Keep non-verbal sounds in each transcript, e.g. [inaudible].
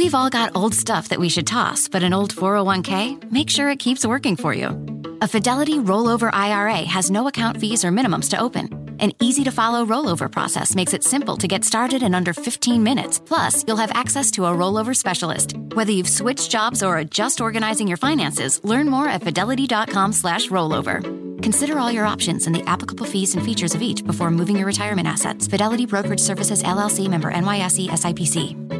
We've all got old stuff that we should toss, but an old 401k, make sure it keeps working for you. A Fidelity rollover IRA has no account fees or minimums to open. An easy to follow rollover process makes it simple to get started in under 15 minutes. Plus, you'll have access to a rollover specialist. Whether you've switched jobs or are just organizing your finances, learn more at fidelity.com slash rollover. Consider all your options and the applicable fees and features of each before moving your retirement assets. Fidelity Brokerage Services LLC member NYSE SIPC.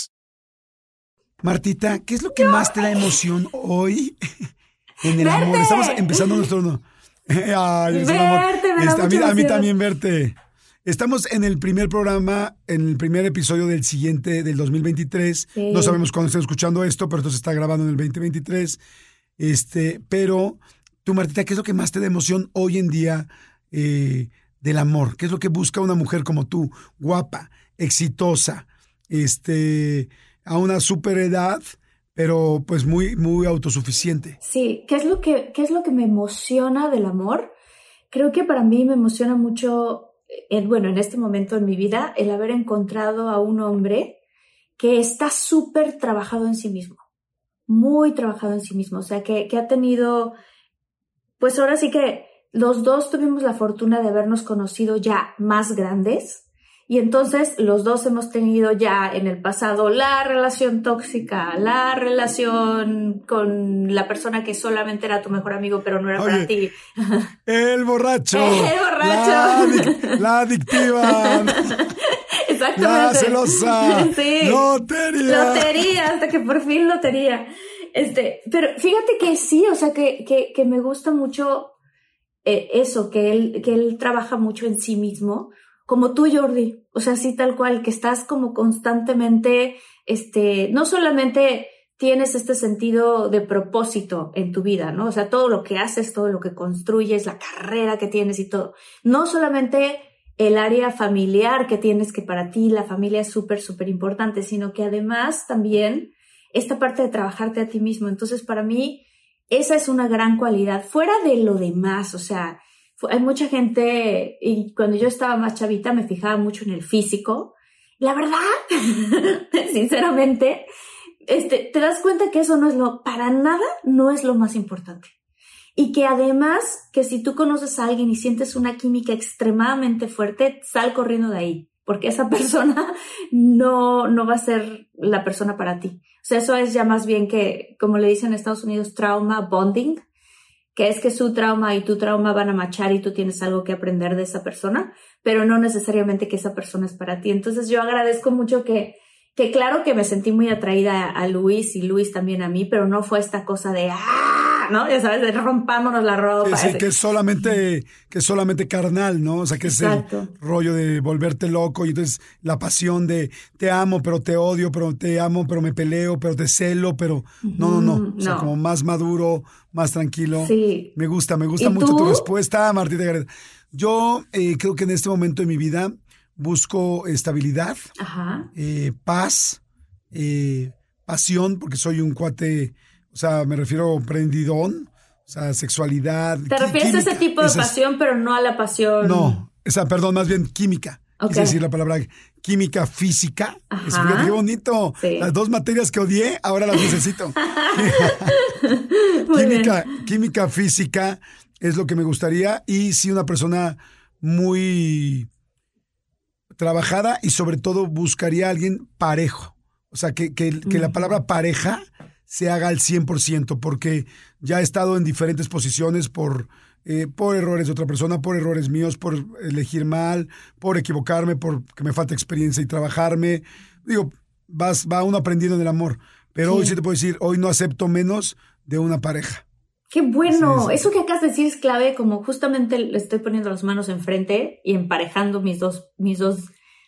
Martita, ¿qué es lo que más te da emoción hoy [laughs] en el amor? Estamos empezando nuestro... [laughs] Ay, verte, Este, a, mí, a también verte. Estamos en el primer programa, en el primer episodio del siguiente, del 2023. Sí. No sabemos cuándo estén escuchando esto, pero esto se está grabando en el 2023. Este, pero tú, Martita, ¿qué es lo que más te da emoción hoy en día eh, del amor? ¿Qué es lo que busca una mujer como tú, guapa, exitosa, este, a una super edad, pero pues muy, muy autosuficiente? Sí, ¿qué es lo que, qué es lo que me emociona del amor? Creo que para mí me emociona mucho, eh, bueno, en este momento en mi vida, el haber encontrado a un hombre que está súper trabajado en sí mismo, muy trabajado en sí mismo, o sea, que, que ha tenido, pues ahora sí que los dos tuvimos la fortuna de habernos conocido ya más grandes. Y entonces los dos hemos tenido ya en el pasado la relación tóxica, la relación con la persona que solamente era tu mejor amigo, pero no era Oye, para ti. El borracho. [laughs] El borracho. La adictiva. [laughs] Exactamente. La celosa. [laughs] Sí. Lotería. Lotería, hasta que por fin lotería. Este, pero fíjate que sí, o sea, que, que, que me gusta mucho eh, eso, que él, que él trabaja mucho en sí mismo, como tú, Jordi. O sea, sí, tal cual, que estás como constantemente, este, no solamente tienes este sentido de propósito en tu vida, ¿no? O sea, todo lo que haces, todo lo que construyes, la carrera que tienes y todo. No solamente el área familiar que tienes, que para ti la familia es súper, súper importante, sino que además también esta parte de trabajarte a ti mismo. Entonces, para mí, esa es una gran cualidad, fuera de lo demás, o sea, hay mucha gente, y cuando yo estaba más chavita me fijaba mucho en el físico. La verdad, [laughs] sinceramente, este, te das cuenta que eso no es lo, para nada, no es lo más importante. Y que además, que si tú conoces a alguien y sientes una química extremadamente fuerte, sal corriendo de ahí, porque esa [laughs] persona no, no va a ser la persona para ti. O sea, eso es ya más bien que, como le dicen en Estados Unidos, trauma bonding, que es que su trauma y tu trauma van a machar y tú tienes algo que aprender de esa persona, pero no necesariamente que esa persona es para ti. Entonces yo agradezco mucho que, que claro que me sentí muy atraída a, a Luis y Luis también a mí, pero no fue esta cosa de, ¡ah! ¿No? Ya sabes, de rompámonos la ropa. Sí, sí, ese- que es solamente, que es solamente carnal, ¿no? O sea, que es el rollo de volverte loco y entonces la pasión de te amo, pero te odio, pero te amo, pero me peleo, pero te celo, pero no, no, no. O sea, como más maduro, más tranquilo. Sí. Me gusta, me gusta ¿Y mucho tu respuesta, Martita Gareda. Yo eh, creo que en este momento de mi vida busco estabilidad, Ajá. eh, paz, eh, pasión, porque soy un cuate, o sea, me refiero prendidón, o sea, sexualidad. Te refieres a ese tipo de pasión, pero no a la pasión. No, esa, perdón, más bien química. Ok. Quise decir la palabra química física. Es, qué bonito. Sí. Las dos materias que odié, ahora las necesito. [laughs] Bien. química, química física es lo que me gustaría. Y sí, una persona muy trabajada y sobre todo buscaría a alguien parejo. O sea, que, que- que la palabra pareja se haga al 100%, porque ya he estado en diferentes posiciones por, eh, por errores de otra persona, por errores míos, por elegir mal, por equivocarme, por que me falta experiencia y trabajarme. Digo, vas, va uno aprendiendo en el amor. Pero hoy sí te puedo decir, hoy no acepto menos de una pareja. Qué bueno. Sí, sí. Eso que acabas de decir es clave, como justamente le estoy poniendo las manos enfrente y emparejando mis dos, mis dos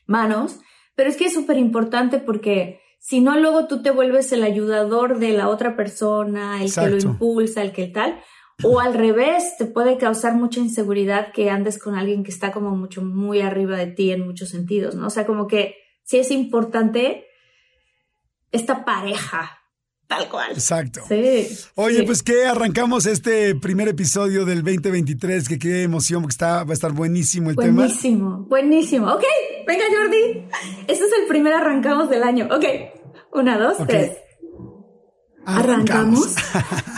manos, pero es que es súper importante porque si no, luego tú te vuelves el ayudador de la otra persona, el que lo impulsa, el que tal, o al [clears throat] revés, te puede causar mucha inseguridad que andes con alguien que está como mucho, muy arriba de ti en muchos sentidos, ¿no? O sea, como que sí es importante esta pareja, tal cual. Exacto. Sí. Oye, pues que arrancamos este primer episodio del 2023, que qué emoción, porque está, va a estar buenísimo el tema. Buenísimo, buenísimo. Ok, venga Jordi. Este es el primer arrancamos del año. Ok, una, dos, tres. Arrancamos. [laughs]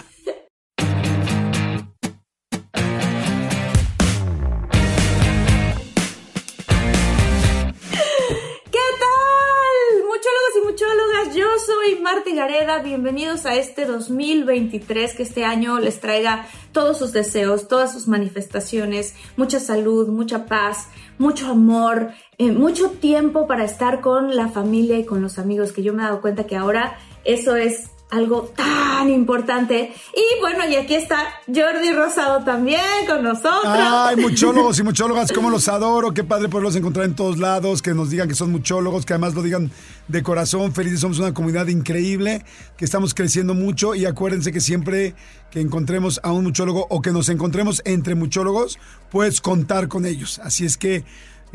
Marta Gareda, bienvenidos a este 2023, que este año les traiga todos sus deseos, todas sus manifestaciones, mucha salud, mucha paz, mucho amor, eh, mucho tiempo para estar con la familia y con los amigos, que yo me he dado cuenta que ahora eso es algo tan importante. Y bueno, y aquí está Jordi Rosado también con nosotros. Ay, [laughs] muchólogos y muchólogas, cómo los adoro. Qué padre poderlos encontrar en todos lados, que nos digan que son muchólogos, que además lo digan de corazón. Felices, somos una comunidad increíble, que estamos creciendo mucho. Y acuérdense que siempre que encontremos a un muchólogo o que nos encontremos entre muchólogos, puedes contar con ellos. Así es que.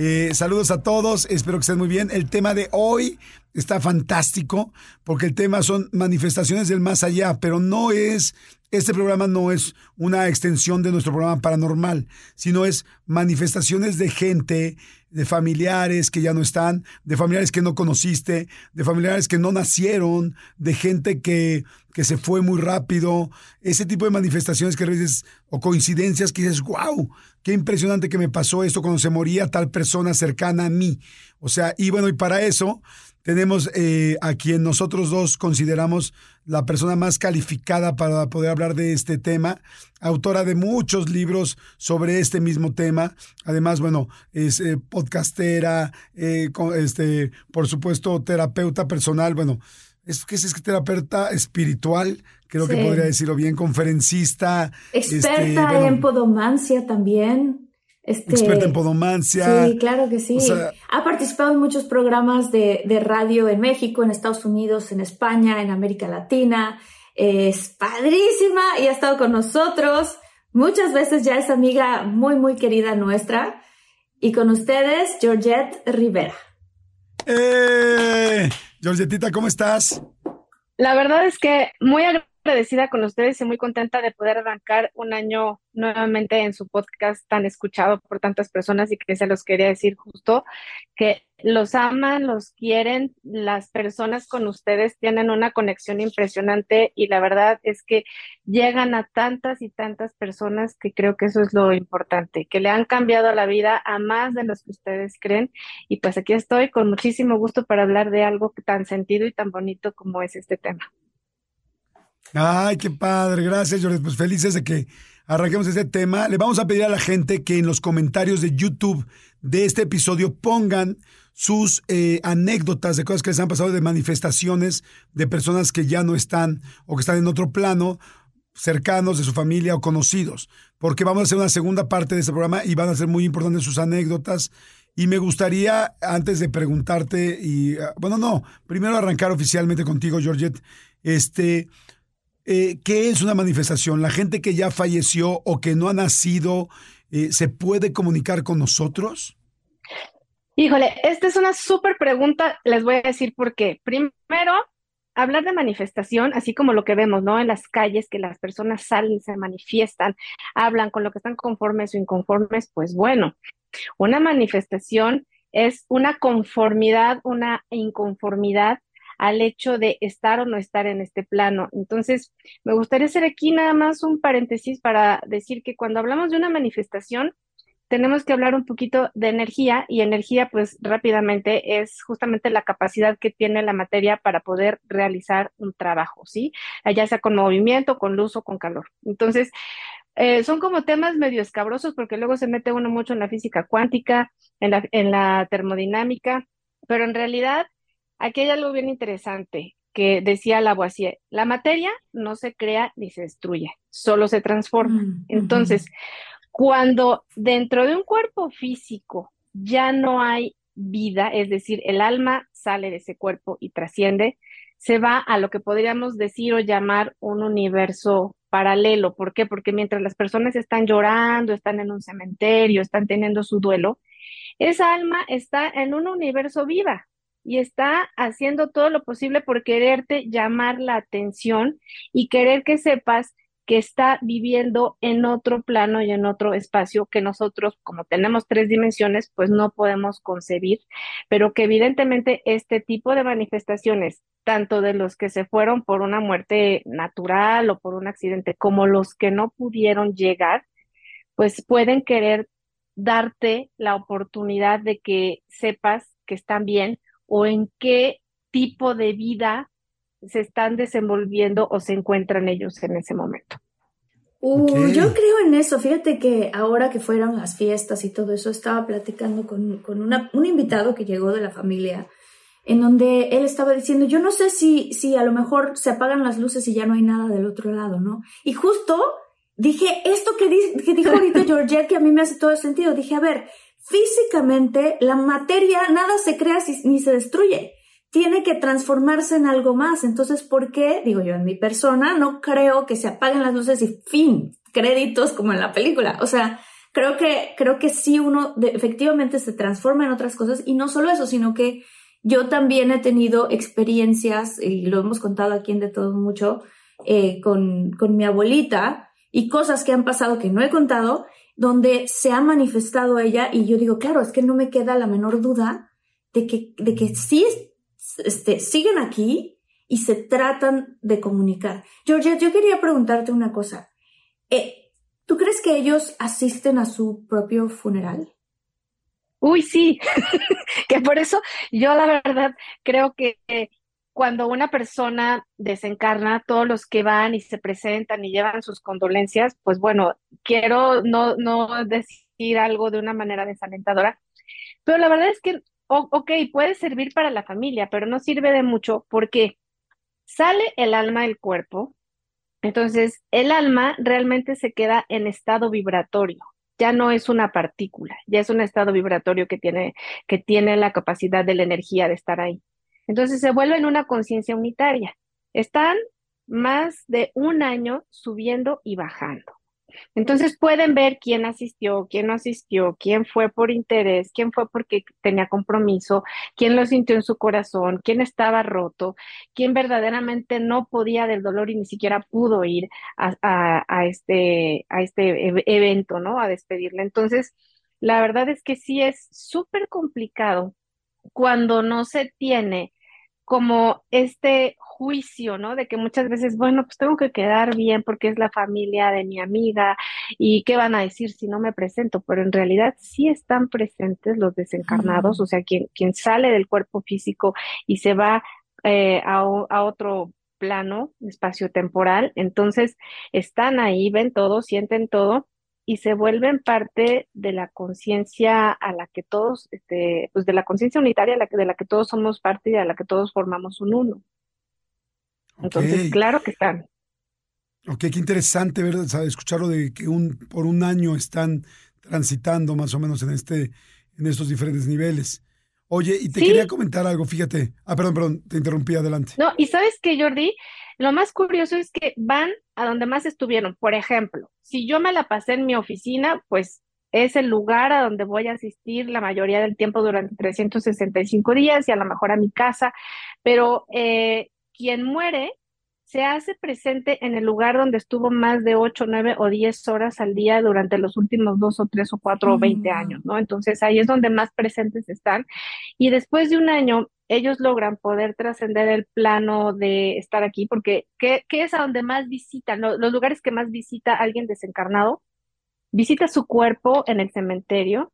Eh, saludos a todos, espero que estén muy bien. El tema de hoy está fantástico porque el tema son manifestaciones del más allá, pero no es, este programa no es una extensión de nuestro programa paranormal, sino es manifestaciones de gente, de familiares que ya no están, de familiares que no conociste, de familiares que no nacieron, de gente que, que se fue muy rápido, ese tipo de manifestaciones que dices, o coincidencias que dices, wow, qué impresionante que me pasó esto cuando se moría tal persona cercana a mí. O sea, y bueno, y para eso tenemos eh, a quien nosotros dos consideramos la persona más calificada para poder hablar de este tema, autora de muchos libros sobre este mismo tema. Además, bueno, es eh, podcastera, eh, este, por supuesto, terapeuta personal, bueno, es que es, terapeuta espiritual, creo que podría decirlo bien, conferencista. Experta este, en podomancia también. Este, experta en podomancia. Sí, claro que sí. ha participado en muchos programas de, radio en México, en Estados Unidos, en España, en América Latina. Es padrísima y ha estado con nosotros. Muchas veces ya es amiga muy, muy querida nuestra. Y con ustedes, Georgette Rivera. ¡Eh! Georgetita, ¿cómo estás? La verdad es que muy agradecida con ustedes y muy contenta de poder arrancar un año nuevamente en su podcast tan escuchado por tantas personas y que se los quería decir justo que los aman, los quieren, las personas con ustedes tienen una conexión impresionante y la verdad es que llegan a tantas y tantas personas que creo que eso es lo importante, que le han cambiado la vida a más de los que ustedes creen y pues aquí estoy con muchísimo gusto para hablar de algo tan sentido y tan bonito como es este tema. Ay, qué padre, gracias Jordi, pues felices de que arranquemos este tema. Le vamos a pedir a la gente que en los comentarios de YouTube de este episodio pongan sus eh, anécdotas de cosas que les han pasado, de manifestaciones de personas que ya no están o que están en otro plano, cercanos de su familia o conocidos, porque vamos a hacer una segunda parte de este programa y van a ser muy importantes sus anécdotas. Y me gustaría, antes de preguntarte, y ah, bueno, no, primero arrancar oficialmente contigo, Georgette, este, eh, ¿qué es una manifestación? ¿La gente que ya falleció o que no ha nacido eh, se puede comunicar con nosotros? Híjole, esta es una súper pregunta, les voy a decir por qué. Primero, hablar de manifestación, así como lo que vemos, ¿no? En las calles, que las personas salen, se manifiestan, hablan con lo que están conformes o inconformes, pues bueno, una manifestación es una conformidad, una inconformidad al hecho de estar o no estar en este plano. Entonces, me gustaría hacer aquí nada más un paréntesis para decir que cuando hablamos de una manifestación, tenemos que hablar un poquito de energía y energía pues rápidamente es justamente la capacidad que tiene la materia para poder realizar un trabajo, ¿sí? Ya sea con movimiento, con luz o con calor. Entonces, eh, son como temas medio escabrosos porque luego se mete uno mucho en la física cuántica, en la, en la termodinámica, pero en realidad Aquí hay algo bien interesante que decía Lavoisier, la materia no se crea ni se destruye, solo se transforma. Mm, Entonces, cuando dentro de un cuerpo físico ya no hay vida, es decir, el alma sale de ese cuerpo y trasciende, se va a lo que podríamos decir o llamar un universo paralelo. ¿Por qué? Porque mientras las personas están llorando, están en un cementerio, están teniendo su duelo, esa alma está en un universo viva y está haciendo todo lo posible por quererte llamar la atención y querer que sepas que está viviendo en otro plano y en otro espacio que nosotros, como tenemos tres dimensiones, pues no podemos concebir, pero que evidentemente este tipo de manifestaciones, tanto de los que se fueron por una muerte natural o por un accidente, como los que no pudieron llegar, pues pueden querer darte la oportunidad de que sepas que están bien o en qué tipo de vida se están desenvolviendo o se encuentran ellos en ese momento. Uh, Yo creo en eso. Fíjate que ahora que fueron las fiestas y todo eso, estaba platicando con, con una, un invitado que llegó de la familia, en donde él estaba diciendo, yo no sé si, si a lo mejor se apagan las luces y ya no hay nada del otro lado, ¿no? Y justo dije, esto que, que dijo ahorita [laughs] Georgette, que a mí me hace todo el sentido, dije, a ver, físicamente la materia nada se crea ni se destruye tiene que transformarse en algo más. Entonces, ¿por qué? Digo yo, en mi persona no creo que se apaguen las luces y fin, créditos como en la película. O sea, creo que, creo que sí uno efectivamente se transforma en otras cosas y no solo eso, sino que yo también he tenido experiencias, y lo hemos contado aquí en De Todo Mucho, eh, con, con mi abuelita y cosas que han pasado que no he contado, donde se ha manifestado ella y yo digo, claro, es que no me queda la menor duda de que, de que sí este, siguen aquí y se tratan de comunicar. Georgia, yo quería preguntarte una cosa. Eh, ¿Tú crees que ellos asisten a su propio funeral? Uy, sí, [laughs] que por eso yo la verdad creo que cuando una persona desencarna, todos los que van y se presentan y llevan sus condolencias, pues bueno, quiero no, no decir algo de una manera desalentadora, pero la verdad es que ok, puede servir para la familia, pero no sirve de mucho porque sale el alma del cuerpo, entonces el alma realmente se queda en estado vibratorio, ya no es una partícula, ya es un estado vibratorio que tiene, que tiene la capacidad de la energía de estar ahí. Entonces se vuelve en una conciencia unitaria. Están más de un año subiendo y bajando. Entonces pueden ver quién asistió, quién no asistió, quién fue por interés, quién fue porque tenía compromiso, quién lo sintió en su corazón, quién estaba roto, quién verdaderamente no podía del dolor y ni siquiera pudo ir a, este, a este evento, ¿no? A despedirle. Entonces, la verdad es que sí es súper complicado cuando no se tiene como este juicio, ¿no? De que muchas veces, bueno, pues tengo que quedar bien porque es la familia de mi amiga y qué van a decir si no me presento, pero en realidad sí están presentes los desencarnados, o sea, quien, quien sale del cuerpo físico y se va eh, a, a otro plano espacio-temporal, entonces están ahí, ven todo, sienten todo y se vuelven parte de la conciencia a la que todos, este, pues de la conciencia unitaria a la que, de la que todos somos parte y a la que todos formamos un uno. Entonces, claro que están. Ok, qué interesante ver, escucharlo de que un, por un año están transitando más o menos en este, en estos diferentes niveles. Oye, y te quería comentar algo, fíjate. Ah, perdón, perdón, te interrumpí, adelante. No, y sabes que, Jordi, lo más curioso es que van a donde más estuvieron. Por ejemplo, si yo me la pasé en mi oficina, pues es el lugar a donde voy a asistir la mayoría del tiempo durante 365 días y a lo mejor a mi casa, pero eh, quien muere se hace presente en el lugar donde estuvo más de 8, 9 o 10 horas al día durante los últimos dos o tres o cuatro o 20 mm. años, ¿no? Entonces ahí es donde más presentes están. Y después de un año, ellos logran poder trascender el plano de estar aquí, porque ¿qué, es a donde más visitan? Los, lugares que más visita alguien desencarnado, visita su cuerpo en el cementerio,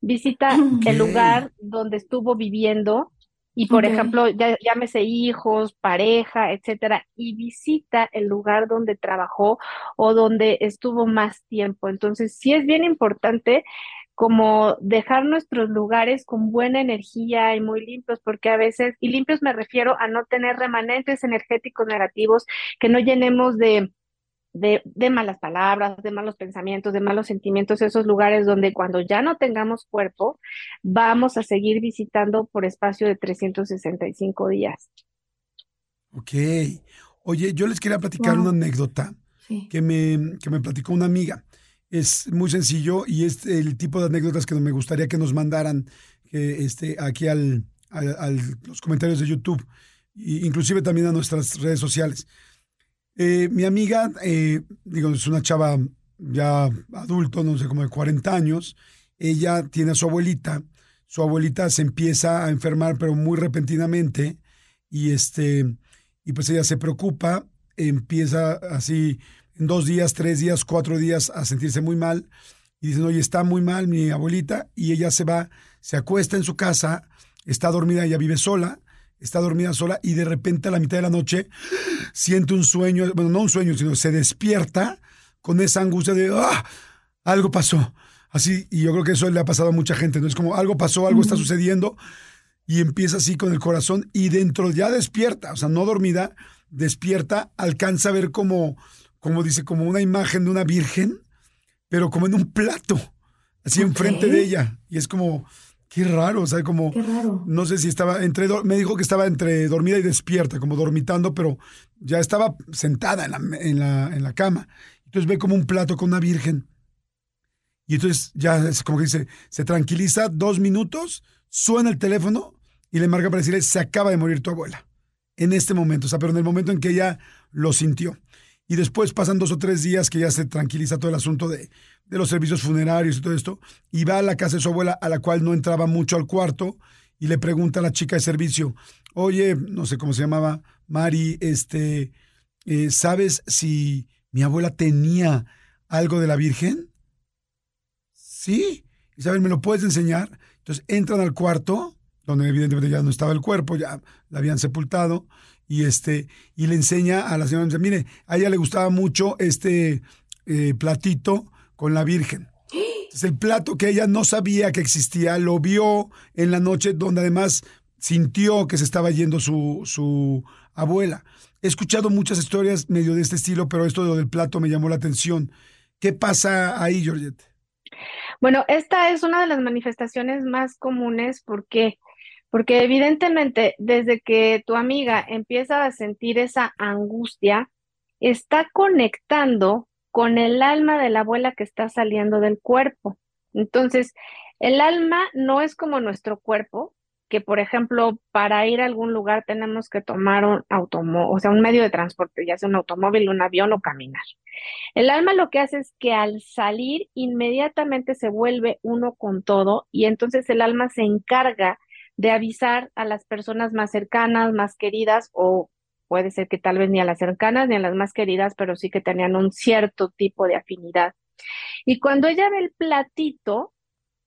visita el lugar donde estuvo viviendo y, por ejemplo, ya, llámese hijos, pareja, etcétera, y visita el lugar donde trabajó o donde estuvo más tiempo. Entonces, sí es bien importante como dejar nuestros lugares con buena energía y muy limpios, porque a veces, y limpios me refiero a no tener remanentes energéticos negativos, que no llenemos de de, de, malas palabras, de malos pensamientos, de malos sentimientos, esos lugares donde cuando ya no tengamos cuerpo, vamos a seguir visitando por espacio de 365 días. Ok. Oye, yo les quería platicar una anécdota que, me, que me platicó una amiga. Es muy sencillo y es el tipo de anécdotas que me gustaría que nos mandaran este, aquí al, a, los comentarios de YouTube, e inclusive también a nuestras redes sociales. Eh, mi amiga, eh, digo, es una chava ya adulto, no sé, como de 40 años. Ella tiene a su abuelita. Su abuelita se empieza a enfermar, pero muy repentinamente. Y este, y pues ella se preocupa, empieza así en dos días, tres días, cuatro días a sentirse muy mal. Y dicen, oye, está muy mal mi abuelita. Y ella se va, se acuesta en su casa, está dormida, ella vive sola está dormida sola y de repente a la mitad de la noche siente un sueño, bueno, no un sueño, sino se despierta con esa angustia de, ah, algo pasó. Así, y yo creo que eso le ha pasado a mucha gente, ¿no? Es como algo pasó, algo está sucediendo y empieza así con el corazón y dentro ya despierta, o sea, no dormida, despierta, alcanza a ver como, como dice, como una imagen de una virgen, pero como en un plato, así enfrente de ella. Y es como, Qué raro, o sea, como... Qué raro. No sé si estaba entre... Me dijo que estaba entre dormida y despierta, como dormitando, pero ya estaba sentada en la, en la, en la cama. Entonces ve como un plato con una virgen. Y entonces ya es como que dice, se tranquiliza dos minutos, suena el teléfono y le marca para decirle, se acaba de morir tu abuela. En este momento, o sea, pero en el momento en que ella lo sintió. Y después pasan dos o tres días que ya se tranquiliza todo el asunto de, de los servicios funerarios y todo esto, y va a la casa de su abuela, a la cual no entraba mucho al cuarto, y le pregunta a la chica de servicio, oye, no sé cómo se llamaba, Mari, este, eh, ¿sabes si mi abuela tenía algo de la Virgen? Sí. Isabel, ¿me lo puedes enseñar? Entonces entran al cuarto, donde evidentemente ya no estaba el cuerpo, ya la habían sepultado, y este, y le enseña a la señora, mire, a ella le gustaba mucho este eh, platito con la Virgen. Es el plato que ella no sabía que existía, lo vio en la noche donde además sintió que se estaba yendo su, su abuela. He escuchado muchas historias medio de este estilo, pero esto del plato me llamó la atención. ¿Qué pasa ahí, Georgette? Bueno, esta es una de las manifestaciones más comunes porque porque evidentemente desde que tu amiga empieza a sentir esa angustia, está conectando con el alma de la abuela que está saliendo del cuerpo. Entonces, el alma no es como nuestro cuerpo, que por ejemplo, para ir a algún lugar tenemos que tomar un automóvil, o sea, un medio de transporte, ya sea un automóvil, un avión o caminar. El alma lo que hace es que al salir inmediatamente se vuelve uno con todo y entonces el alma se encarga de avisar a las personas más cercanas, más queridas o puede ser que tal vez ni a las cercanas ni a las más queridas, pero sí que tenían un cierto tipo de afinidad. Y cuando ella ve el platito,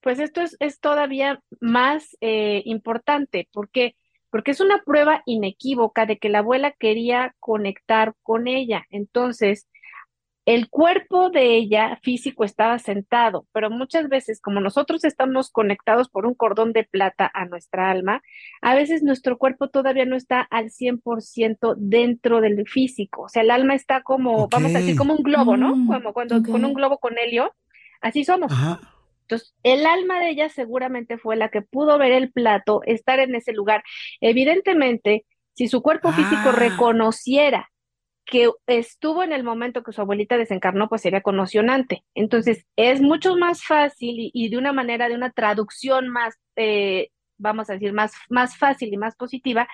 pues esto es, es todavía más eh, importante. ¿Por qué? Porque es una prueba inequívoca de que la abuela quería conectar con ella. Entonces, el cuerpo de ella físico estaba sentado, pero muchas veces como nosotros estamos conectados por un cordón de plata a nuestra alma, a veces nuestro cuerpo todavía no está al 100% dentro del físico, o sea, el alma está como, vamos a decir, como un globo, ¿no? Mm, como cuando con un globo con helio, así somos. Entonces, el alma de ella seguramente fue la que pudo ver el plato, estar en ese lugar. Evidentemente, si su cuerpo físico ah. reconociera que estuvo en el momento que su abuelita desencarnó, pues sería conmocionante. Entonces, es mucho más fácil y, de una manera, de una traducción más, eh, vamos a decir, más, más fácil y más positiva,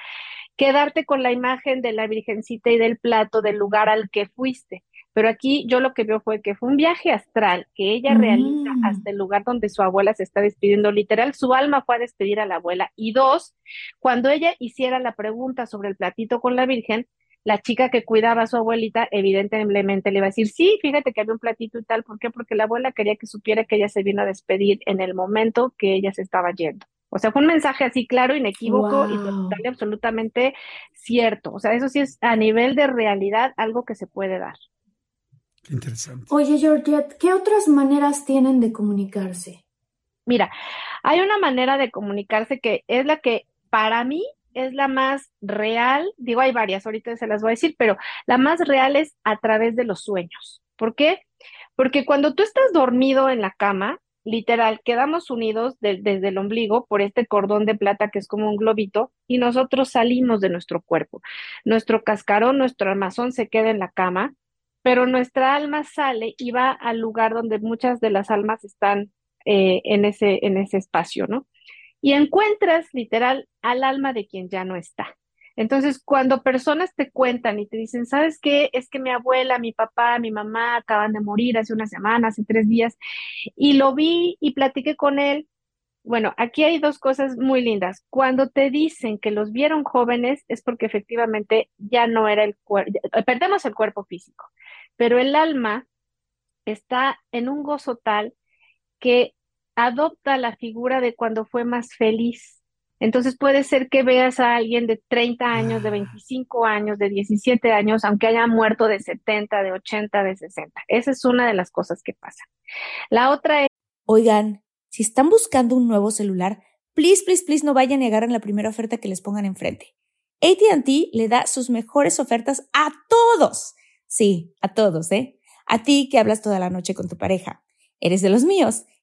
quedarte con la imagen de la Virgencita y del plato del lugar al que fuiste. Pero aquí yo lo que veo fue que fue un viaje astral que ella realiza mm. hasta el lugar donde su abuela se está despidiendo. Literal, su alma fue a despedir a la abuela. Y dos, cuando ella hiciera la pregunta sobre el platito con la Virgen, la chica que cuidaba a su abuelita evidentemente le iba a decir, sí, fíjate que había un platito y tal, ¿por qué? Porque la abuela quería que supiera que ella se vino a despedir en el momento que ella se estaba yendo. O sea, fue un mensaje así claro, inequívoco y total y absolutamente cierto. O sea, eso sí es a nivel de realidad algo que se puede dar. Interesante. Oye, Georgette, ¿qué otras maneras tienen de comunicarse? Mira, hay una manera de comunicarse que es la que para mí es la más real, digo, hay varias, ahorita se las voy a decir, pero la más real es a través de los sueños. ¿Por qué? Porque cuando tú estás dormido en la cama, literal, quedamos unidos desde el ombligo por este cordón de plata que es como un globito y nosotros salimos de nuestro cuerpo. Nuestro cascarón, nuestro armazón se queda en la cama, pero nuestra alma sale y va al lugar donde muchas de las almas están eh, en, ese, en ese espacio, ¿no? Y encuentras literal al alma de quien ya no está. Entonces, cuando personas te cuentan y te dicen, ¿sabes qué? Es que mi abuela, mi papá, mi mamá acaban de morir hace una semana, hace tres días, y lo vi y platiqué con él. Bueno, aquí hay dos cosas muy lindas. Cuando te dicen que los vieron jóvenes es porque efectivamente ya no era el cuerpo, perdemos el cuerpo físico, pero el alma está en un gozo tal que adopta la figura de cuando fue más feliz entonces puede ser que veas a alguien de 30 años, de 25 ah. años, de 17 años, aunque haya muerto de 70, de 80, de 60. Esa es una de las cosas que pasa. La otra es... Oigan, si están buscando un nuevo celular, please, please, please no vayan a negar en la primera oferta que les pongan enfrente. ATT le da sus mejores ofertas a todos. Sí, a todos, ¿eh? A ti que hablas toda la noche con tu pareja. Eres de los míos.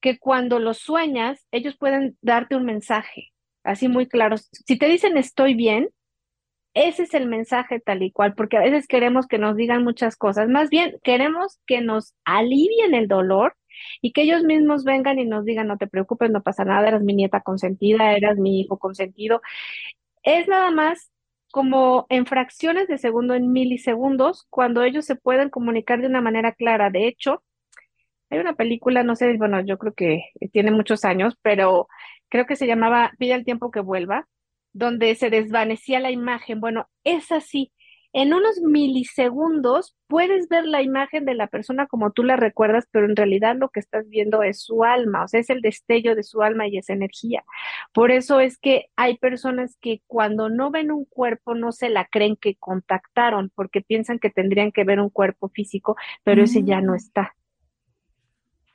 que cuando los sueñas, ellos pueden darte un mensaje, así muy claro. Si te dicen estoy bien, ese es el mensaje tal y cual, porque a veces queremos que nos digan muchas cosas, más bien queremos que nos alivien el dolor y que ellos mismos vengan y nos digan, no te preocupes, no pasa nada, eras mi nieta consentida, eras mi hijo consentido. Es nada más como en fracciones de segundo, en milisegundos, cuando ellos se pueden comunicar de una manera clara. De hecho, hay una película, no sé, bueno, yo creo que tiene muchos años, pero creo que se llamaba Pide el tiempo que vuelva, donde se desvanecía la imagen. Bueno, es así. En unos milisegundos puedes ver la imagen de la persona como tú la recuerdas, pero en realidad lo que estás viendo es su alma, o sea, es el destello de su alma y esa energía. Por eso es que hay personas que cuando no ven un cuerpo no se la creen que contactaron, porque piensan que tendrían que ver un cuerpo físico, pero ese ya no mm.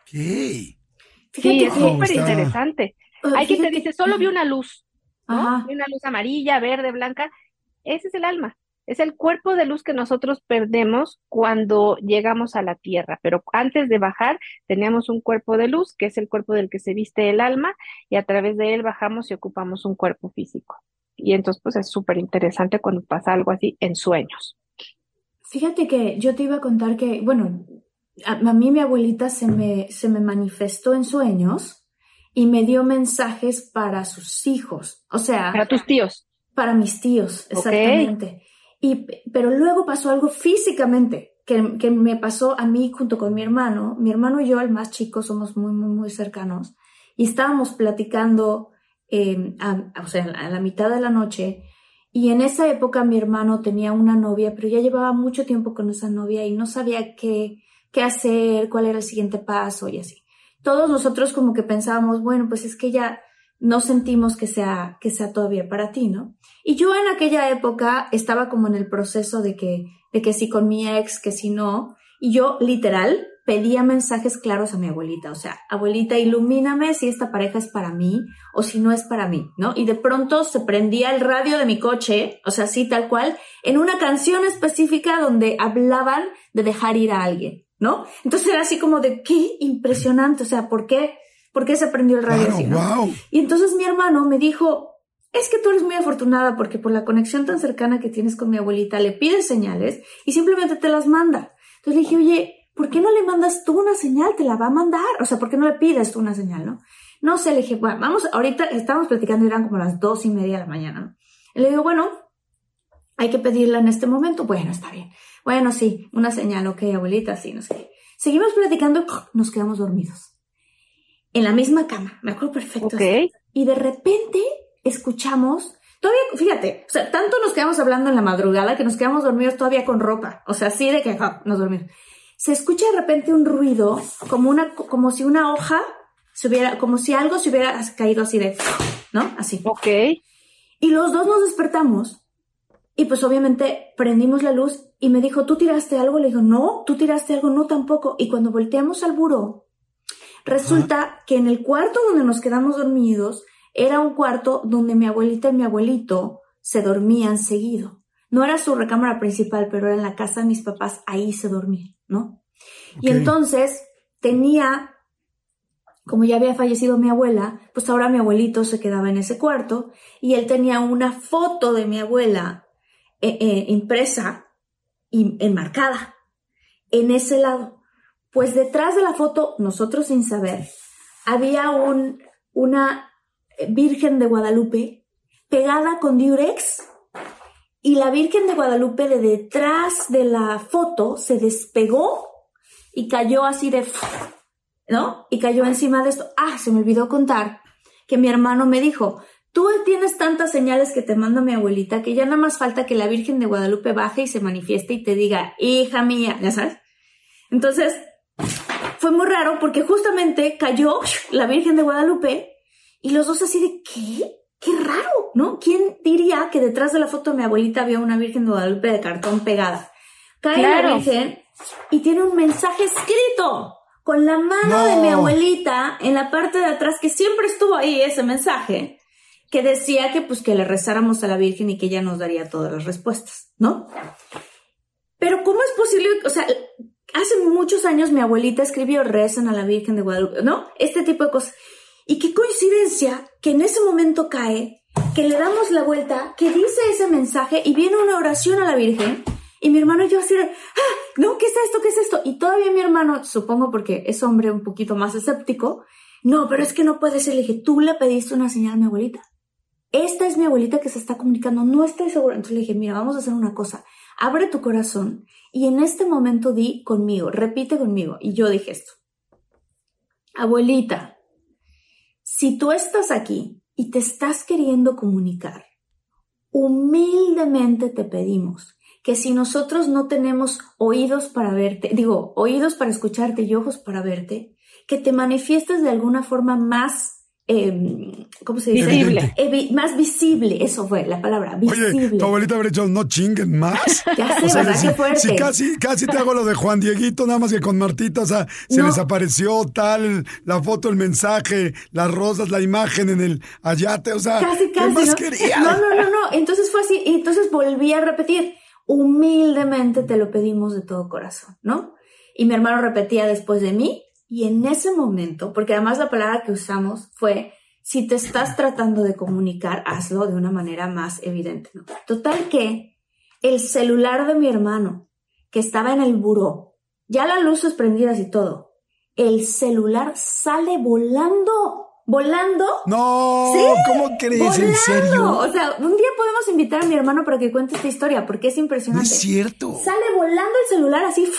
Está. Sí, es súper interesante. Hay quien te dice, solo vi una luz, ¿no? una luz amarilla, verde, blanca. Ese es el alma. Es el cuerpo de luz que nosotros perdemos cuando llegamos a la tierra, pero antes de bajar teníamos un cuerpo de luz, que es el cuerpo del que se viste el alma, y a través de él bajamos y ocupamos un cuerpo físico. Y entonces, pues es súper interesante cuando pasa algo así en sueños. Fíjate que yo te iba a contar que, bueno, a, mí mi abuelita se me, se me manifestó en sueños y me dio mensajes para sus hijos. O sea. Para tus tíos. Para mis tíos, exactamente. Y, pero luego pasó algo físicamente que, que, me pasó a mí junto con mi hermano. Mi hermano y yo, el más chico, somos muy, muy, muy cercanos. Y estábamos platicando, eh, o sea, a la mitad de la noche. Y en esa época mi hermano tenía una novia, pero ya llevaba mucho tiempo con esa novia y no sabía qué, qué hacer, cuál era el siguiente paso y así. Todos nosotros como que pensábamos, bueno, pues es que ya no sentimos que sea, que sea todavía para ti, ¿no? Y yo en aquella época estaba como en el proceso de que, de que sí con mi ex, que si no, y yo literal pedía mensajes claros a mi abuelita, o sea, abuelita, ilumíname si esta pareja es para mí o si no es para mí, ¿no? Y de pronto se prendía el radio de mi coche, o sea, sí, tal cual, en una canción específica donde hablaban de dejar ir a alguien. ¿No? Entonces era así como de qué impresionante, o sea, ¿por qué? ¿Por qué se prendió el radio así, Y entonces mi hermano me dijo, es que tú eres muy afortunada porque por la conexión tan cercana que tienes con mi abuelita le pides señales y simplemente te las manda. Entonces le dije, oye, ¿por qué no le mandas tú una señal? Te la va a mandar. O sea, ¿por qué no le pides tú una señal, no? No sé, le dije, bueno, vamos, ahorita estamos platicando y eran como las dos y media de la mañana. Y le digo, bueno, hay que pedirla en este momento. Bueno, está bien. Bueno, sí, una señal, ok, abuelita, sí, no sé. Seguimos platicando, nos quedamos dormidos. En la misma cama, me acuerdo perfecto. Ok. Y de repente escuchamos, todavía, fíjate, o sea, tanto nos quedamos hablando en la madrugada que nos quedamos dormidos todavía con ropa, o sea, así de que ja, nos dormimos. Se escucha de repente un ruido, como una, como si una hoja se hubiera, como si algo se hubiera caído así de, ¿no? Así. Ok. Y los dos nos despertamos y pues obviamente prendimos la luz y me dijo, ¿tú tiraste algo? Le digo, no, ¿tú tiraste algo? No, tampoco. Y cuando volteamos al buró, resulta que en el cuarto donde nos quedamos dormidos era un cuarto donde mi abuelita y mi abuelito se dormían seguido. No era su recámara principal, pero era en la casa de mis papás, ahí se dormían, ¿no? Y entonces tenía, como ya había fallecido mi abuela, pues ahora mi abuelito se quedaba en ese cuarto y él tenía una foto de mi abuela eh, eh, impresa y enmarcada en ese lado. Pues detrás de la foto, nosotros sin saber, había un, una Virgen de Guadalupe pegada con diurex y la Virgen de Guadalupe de detrás de la foto se despegó y cayó así de, ¿no? Y cayó encima de esto. Ah, se me olvidó contar que mi hermano me dijo, tú tienes tantas señales que te manda mi abuelita que ya nada más falta que la Virgen de Guadalupe baje y se manifieste y te diga, hija mía, ya sabes. Entonces, fue muy raro porque justamente cayó la Virgen de Guadalupe y los dos así de, ¿qué? Qué raro, ¿no? ¿Quién diría que detrás de la foto de mi abuelita había una Virgen de Guadalupe de cartón pegada? Cae la. Virgen y tiene un mensaje escrito con la mano de mi abuelita en la parte de atrás que siempre estuvo ahí ese mensaje que decía que pues que le rezáramos a la Virgen y que ella nos daría todas las respuestas, ¿no? Pero ¿cómo es posible? O sea, hace muchos años mi abuelita escribió rezan a la Virgen de Guadalupe, ¿no? Este tipo de cosas. Y qué coincidencia que en ese momento cae, que le damos la vuelta, que dice ese mensaje y viene una oración a la Virgen. Y mi hermano y yo así de, ah, no, ¿qué es esto? ¿Qué es esto? Y todavía mi hermano, supongo porque es hombre un poquito más escéptico, no, pero es que no puede ser. Le dije, tú le pediste una señal a mi abuelita. Esta es mi abuelita que se está comunicando, no estoy segura. Entonces le dije, mira, vamos a hacer una cosa. Abre tu corazón y en este momento di conmigo, repite conmigo. Y yo dije esto. Abuelita, si tú estás aquí y te estás queriendo comunicar, humildemente te pedimos que si nosotros no tenemos oídos para verte, digo, oídos para escucharte y ojos para verte, que te manifiestes de alguna forma más, eh, ¿cómo se dice? Visible. Evi- más visible, eso fue la palabra, visible. Oye, tu abuelita habría dicho, no chinguen más. [laughs] Ya sé, ¿verdad? si, Qué fuerte. si casi, casi te hago lo de Juan Dieguito, nada más que con Martita, o sea, se No. les apareció tal, la foto, el mensaje, las rosas, la imagen en el ayate, o sea, Casi, ¿qué casi. más ¿no? quería? no, no, no, no. Entonces fue así. Y entonces volví a repetir. Humildemente te lo pedimos de todo corazón, ¿no? Y mi hermano repetía después de mí. Y en ese momento, porque además la palabra que usamos fue, si te estás tratando de comunicar, hazlo de una manera más evidente, ¿no? Total que el celular de mi hermano, que estaba en el buró, ya las luces prendidas y todo, el celular sale volando, volando No, Sí, ¿cómo crees? ¿En Volando. serio? O sea, un día podemos invitar a mi hermano para que cuente esta historia, porque es No impresionante. es cierto. Sale volando el celular así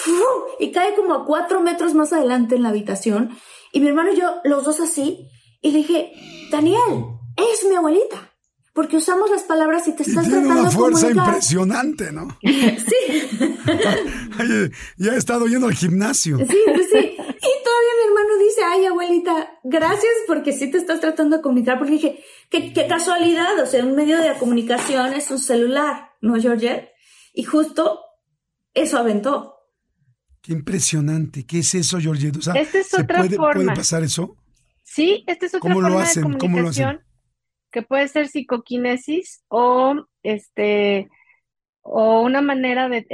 y cae como a cuatro metros más adelante en la habitación. Y mi hermano y yo, los dos así, y le dije, Daniel, es mi abuelita. Porque usamos las palabras y te Y estás tiene tratando una fuerza comunicar. impresionante, ¿no? [laughs] Sí, [laughs] Oye, ya he estado yendo al gimnasio. sí, sí, sí. Y todavía mi hermano dice, ay, abuelita, gracias porque sí te estás tratando de comunicar. Porque dije, qué, qué casualidad, o sea, un medio de comunicación es un celular, ¿no, Georgette? Y justo eso aventó. Qué impresionante. ¿Qué es eso, Georgette? O sea, Esta es ¿se otra puede, forma. ¿Puede pasar eso? Sí, esta es otra ¿Cómo lo forma hacen? de ¿Cómo lo hacen? comunicación que puede ser psicoquinesis o este o una manera de,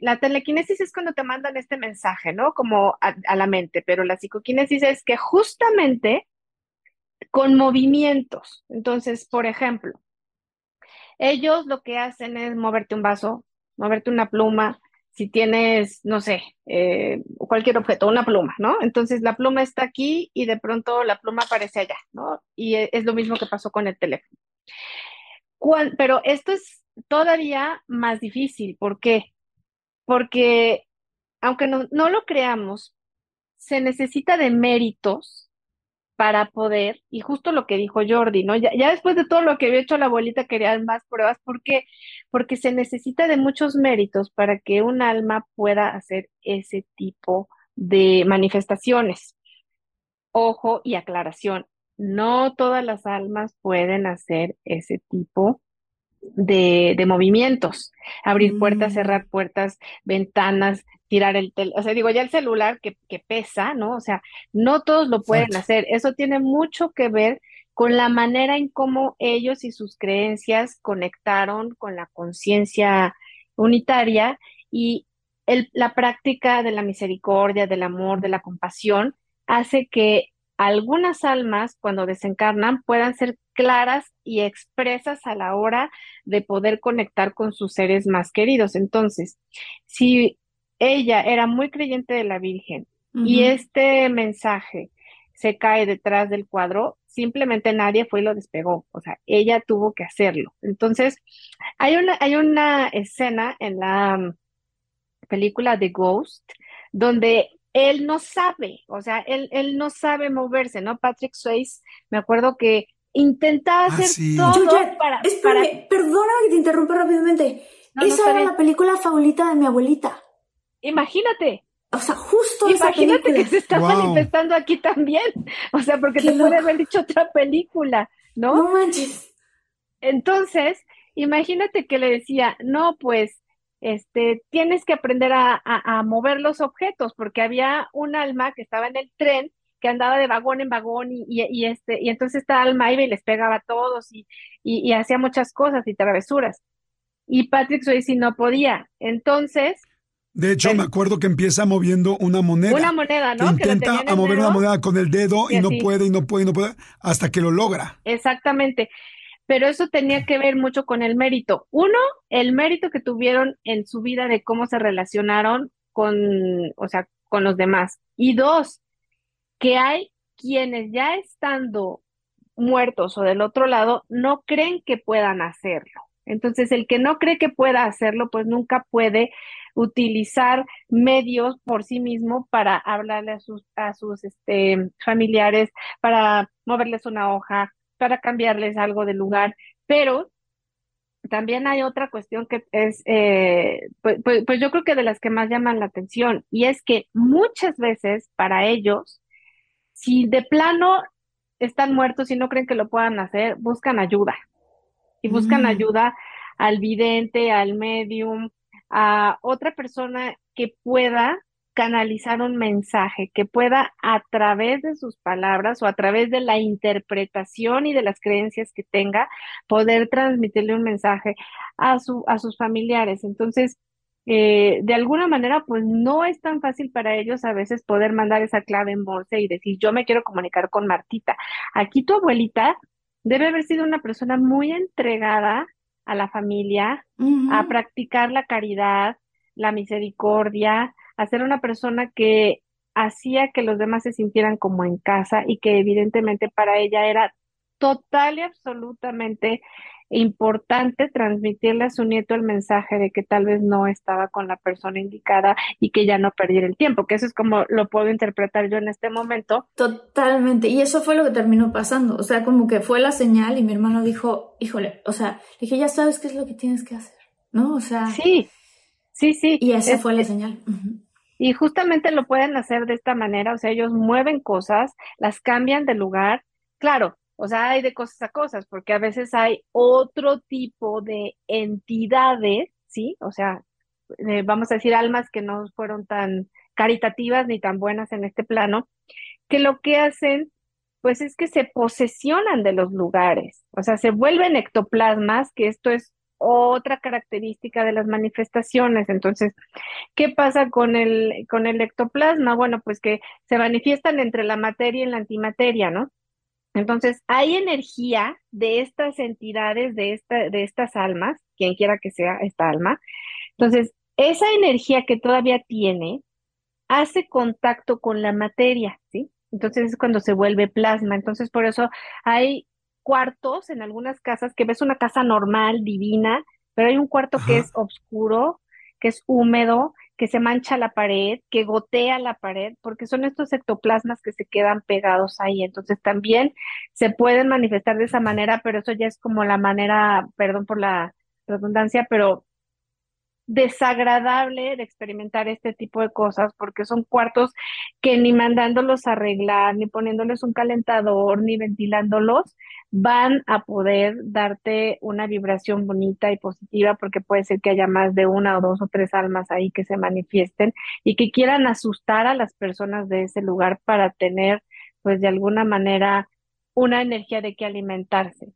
la telequinesis es cuando te mandan este mensaje, ¿no? Como a, a la mente, pero la psicoquinesis es que justamente con movimientos. Entonces, por ejemplo, Ellos lo que hacen es moverte un vaso, moverte una pluma, si tienes, no sé, eh, cualquier objeto, una pluma, ¿no? Entonces la pluma está aquí y de pronto la pluma aparece allá, ¿no? Y e, es lo mismo que pasó con el teléfono. pero esto es todavía más difícil. ¿Por qué? Porque aunque no, no lo creamos, se necesita de méritos para poder, y justo lo que dijo Jordi, ¿no? Ya, después de todo lo que había hecho la abuelita, querían más pruebas. ¿Por qué? Porque se necesita de muchos méritos para que un alma pueda hacer ese tipo de manifestaciones. Ojo y aclaración, no todas las almas pueden hacer ese tipo de, de movimientos, abrir puertas, cerrar mm. puertas, ventanas, tirar el teléfono, o sea, digo, ya el celular que, que, pesa, ¿no? O sea, no todos lo pueden hacer. Eso tiene mucho que ver con la manera en cómo ellos y sus creencias conectaron con la conciencia unitaria y el, la práctica de la misericordia, del amor, de la compasión, hace que algunas almas, cuando desencarnan, puedan ser claras y expresas a la hora de poder conectar con sus seres más queridos. Entonces, si ella era muy creyente de la Virgen y este mensaje se cae detrás del cuadro, simplemente nadie fue y lo despegó, o sea, ella tuvo que hacerlo. Entonces, hay una, hay una escena en la mm, película The Ghost donde él no sabe, o sea, él, él no sabe moverse, ¿no? Patrick Swayze, me acuerdo que intentaba ah, hacer todo para, Perdóname que te interrumpa rápidamente. Esa era la película favorita de mi abuelita. Imagínate. O sea, justo Imagínate que se está manifestando aquí también. O sea, porque te puede haber dicho otra película, ¿no? No manches. Entonces, imagínate que le decía, no, pues, este, tienes que aprender a, a, mover los objetos, porque había un alma que estaba en el tren que andaba de vagón en vagón y, y, este, y entonces esta alma iba y les pegaba a todos y, y, hacía muchas cosas y travesuras. Y Patrick Swayze no podía. Entonces, de hecho, me acuerdo que empieza moviendo una moneda. Una moneda, ¿no? intenta a mover una moneda con el dedo y, no puede, y no puede, y no puede, hasta que lo logra. Exactamente. Pero eso tenía que ver mucho con el mérito. Uno, el mérito que tuvieron en su vida de cómo se relacionaron con, o sea, con los demás. Y dos, que hay quienes ya estando muertos o del otro lado no creen que puedan hacerlo. Entonces, el que no cree que pueda hacerlo, pues nunca puede utilizar medios por sí mismo para hablarle a sus, a sus este, familiares, para moverles una hoja, para cambiarles algo de lugar. Pero también hay otra cuestión que es, eh, pues, pues, pues yo creo que de las que más llaman la atención, y es que muchas veces para ellos, si de plano están muertos y no creen que lo puedan hacer, buscan ayuda y buscan mm. ayuda al vidente, al medium, a otra persona que pueda canalizar un mensaje, que pueda a través de sus palabras o a través de la interpretación y de las creencias que tenga, poder transmitirle un mensaje a, su, a sus familiares. Entonces, eh, de alguna manera, pues no es tan fácil para ellos a veces poder mandar esa clave en bolsa y decir, yo me quiero comunicar con Martita. Aquí tu abuelita debe haber sido una persona muy entregada a la familia, a practicar la caridad, la misericordia, a ser una persona que hacía que los demás se sintieran como en casa y que evidentemente para ella era total y absolutamente importante transmitirle a su nieto el mensaje de que tal vez no estaba con la persona indicada y que ya no perdiera el tiempo, que eso es como lo puedo interpretar yo en este momento. Totalmente, y eso fue lo que terminó pasando, o sea, como que fue la señal y mi hermano dijo, híjole, o sea, le dije, ya sabes qué es lo que tienes que hacer, ¿no? O sea... Sí, sí, sí. Y esa fue la señal. Y justamente lo pueden hacer de esta manera, o sea, ellos mueven cosas, las cambian de lugar. Claro, o sea, hay de cosas a cosas, porque a veces hay otro tipo de entidades, ¿sí? O sea, eh, vamos a decir, almas que no fueron tan caritativas ni tan buenas en este plano, que lo que hacen, pues es que se posesionan de los lugares, o sea, se vuelven ectoplasmas, que esto es otra característica de las manifestaciones. Entonces, ¿qué pasa con el, con el ectoplasma? Bueno, pues que se manifiestan entre la materia y la antimateria, ¿no? Entonces, hay energía de estas entidades, de, esta, de estas almas, quien quiera que sea esta alma. Entonces, esa energía que todavía tiene hace contacto con la materia, ¿sí? Entonces es cuando se vuelve plasma. Entonces, por eso hay cuartos en algunas casas que ves una casa normal, divina, pero hay un cuarto que es oscuro, que es húmedo, que se mancha la pared, que gotea la pared, porque son estos ectoplasmas que se quedan pegados ahí. Entonces también se pueden manifestar de esa manera, pero eso ya es como la manera, perdón por la redundancia, pero desagradable de experimentar este tipo de cosas porque son cuartos que ni mandándolos a arreglar, ni poniéndoles un calentador, ni ventilándolos, van a poder darte una vibración bonita y positiva porque puede ser que haya más de una o dos o tres almas ahí que se manifiesten y que quieran asustar a las personas de ese lugar para tener pues de alguna manera una energía de que alimentarse.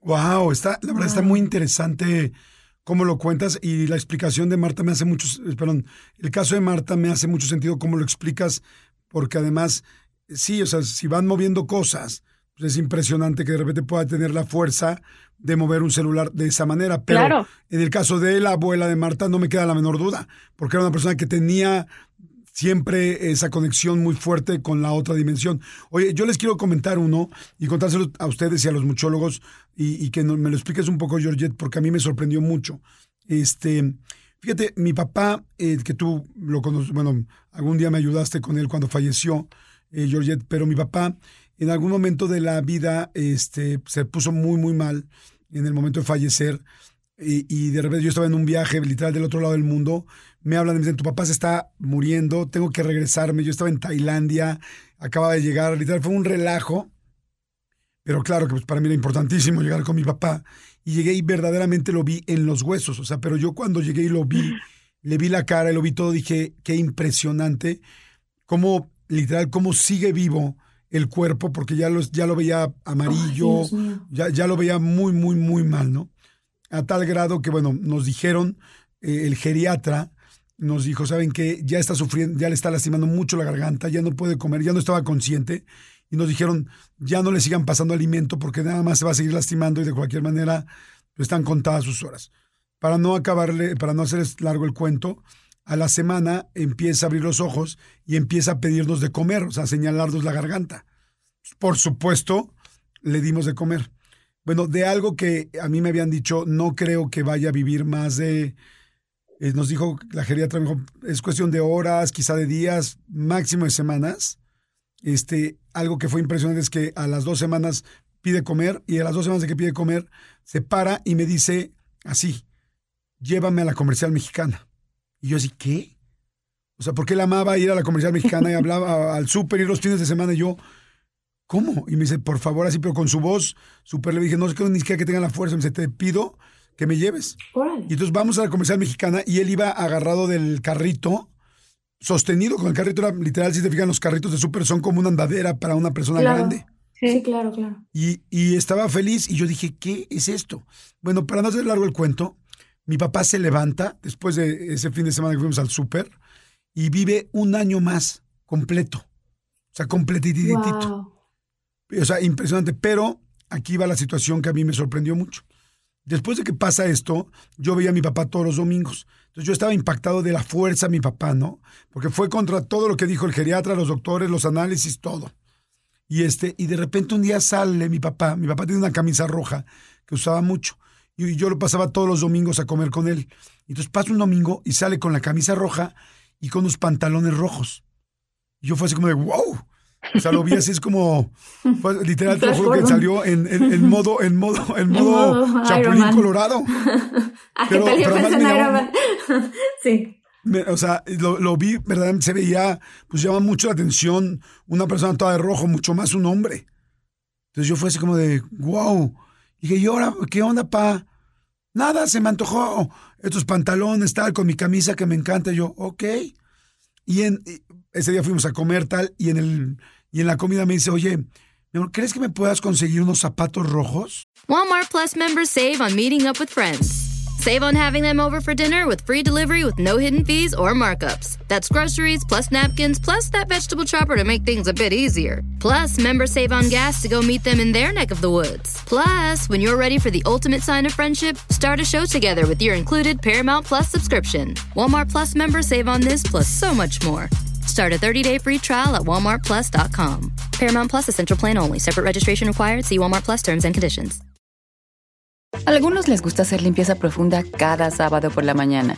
Wow, está, la verdad está muy interesante cómo lo cuentas y la explicación de Marta me hace mucho, eh, perdón, el caso de Marta me hace mucho sentido cómo lo explicas, porque además, sí, o sea, si van moviendo cosas, pues es impresionante que de repente pueda tener la fuerza de mover un celular de esa manera. Pero en el caso de la abuela de Marta no me queda la menor duda, porque era una persona que tenía siempre esa conexión muy fuerte con la otra dimensión. Oye, yo les quiero comentar uno y contárselo a ustedes y a los muchólogos y, que me lo expliques un poco, Georgette, porque a mí me sorprendió mucho. Este, fíjate, mi papá, eh, que tú lo conoces, bueno, algún día me ayudaste con él cuando falleció, eh, Georgette, pero mi papá en algún momento de la vida este, se puso muy, muy mal en el momento de fallecer. Y, y, de repente yo estaba en un viaje literal del otro lado del mundo me hablan, me dicen, tu papá se está muriendo, tengo que regresarme. Yo estaba en Tailandia, acaba de llegar, literal, fue un relajo. Pero claro que pues, para mí era importantísimo llegar con mi papá. Y llegué y verdaderamente lo vi en los huesos. O sea, pero yo cuando llegué y lo vi, le vi la cara y lo vi todo, dije, qué impresionante. Cómo, literal, cómo sigue vivo el cuerpo, porque ya, los, ya lo veía amarillo, ya, ya lo veía muy, muy, muy mal, ¿no? A tal grado que, bueno, nos dijeron, eh, el geriatra, nos dijo, ¿saben qué? Ya está sufriendo, ya le está lastimando mucho la garganta, ya no puede comer, ya no estaba consciente. Y nos dijeron, ya no le sigan pasando alimento porque nada más se va a seguir lastimando y de cualquier manera están contadas sus horas. Para no acabarle, para no hacer largo el cuento, a la semana empieza a abrir los ojos y empieza a pedirnos de comer, o sea, a señalarnos la garganta. Por supuesto, le dimos de comer. Bueno, de algo que a mí me habían dicho, no creo que vaya a vivir más de eh, nos dijo la geriatra, dijo, es cuestión de horas, quizá de días, máximo de semanas. Este, algo que fue impresionante es que a las dos semanas pide comer y a las dos semanas de que pide comer se para y me dice así, llévame a la comercial mexicana. Y yo así, ¿qué? O sea, ¿por qué la amaba ir a la comercial mexicana y [laughs] hablaba al súper ir los fines de semana? Y yo, ¿cómo? Y me dice, por favor, así, pero con su voz súper le dije, no es que ni siquiera que tenga la fuerza. Me dice, te pido que me lleves. Y entonces vamos a la comercial mexicana y él iba agarrado del carrito, sostenido con el carrito, era, literal, si te fijan, los carritos de súper son como una andadera para una persona grande. Sí, claro, claro. Y, y, estaba feliz y yo dije, ¿qué es esto? Bueno, para no hacer largo el cuento, mi papá se levanta después de ese fin de semana que fuimos al súper y vive un año más completo. O sea, completititito. O sea, impresionante. Pero aquí va la situación que a mí me sorprendió mucho. Después de que pasa esto, yo veía a mi papá todos los domingos. Entonces yo estaba impactado de la fuerza de mi papá, ¿no? Porque fue contra todo lo que dijo el geriatra, los doctores, los análisis, todo. Y este, y de repente un día sale mi papá, mi papá tiene una camisa roja que usaba mucho. Y yo lo pasaba todos los domingos a comer con él. Entonces pasa un domingo y sale con la camisa roja y con unos pantalones rojos. Y yo fue así como de, wow, o sea, lo vi así, es como, literal, te lo que salió en, en, modo, en modo, en modo, chapulín colorado. [laughs] pero, pero además [laughs] sí. o sea, lo, lo, vi, verdaderamente se veía, pues llama mucho la atención una persona toda de rojo, mucho más un hombre. Entonces yo fue así como de, wow. Y dije, ¿y ahora qué onda, pa? Nada, se me antojó estos pantalones, tal, con mi camisa que me encanta. Y yo, ok. Y en, ese día fuimos a comer tal, y en el y en la comida me dice, oye, ¿crees que me puedas conseguir unos zapatos rojos? Walmart Plus members save on meeting up with friends. Save on having them over for dinner with free delivery with no hidden fees or markups. That's groceries plus napkins plus that vegetable chopper to make things a bit easier. Plus, members save on gas to go meet them in their neck of the woods. Plus, when you're ready for the ultimate sign of friendship, start a show together with your included Paramount Plus subscription. Walmart Plus members save on this plus so much more. Start a 30-day free trial at walmartplus.com. Paramount Plus Essential Plan only. Separate registration required. See Walmart Plus terms and conditions. Algunos les gusta hacer limpieza profunda cada sábado por la mañana.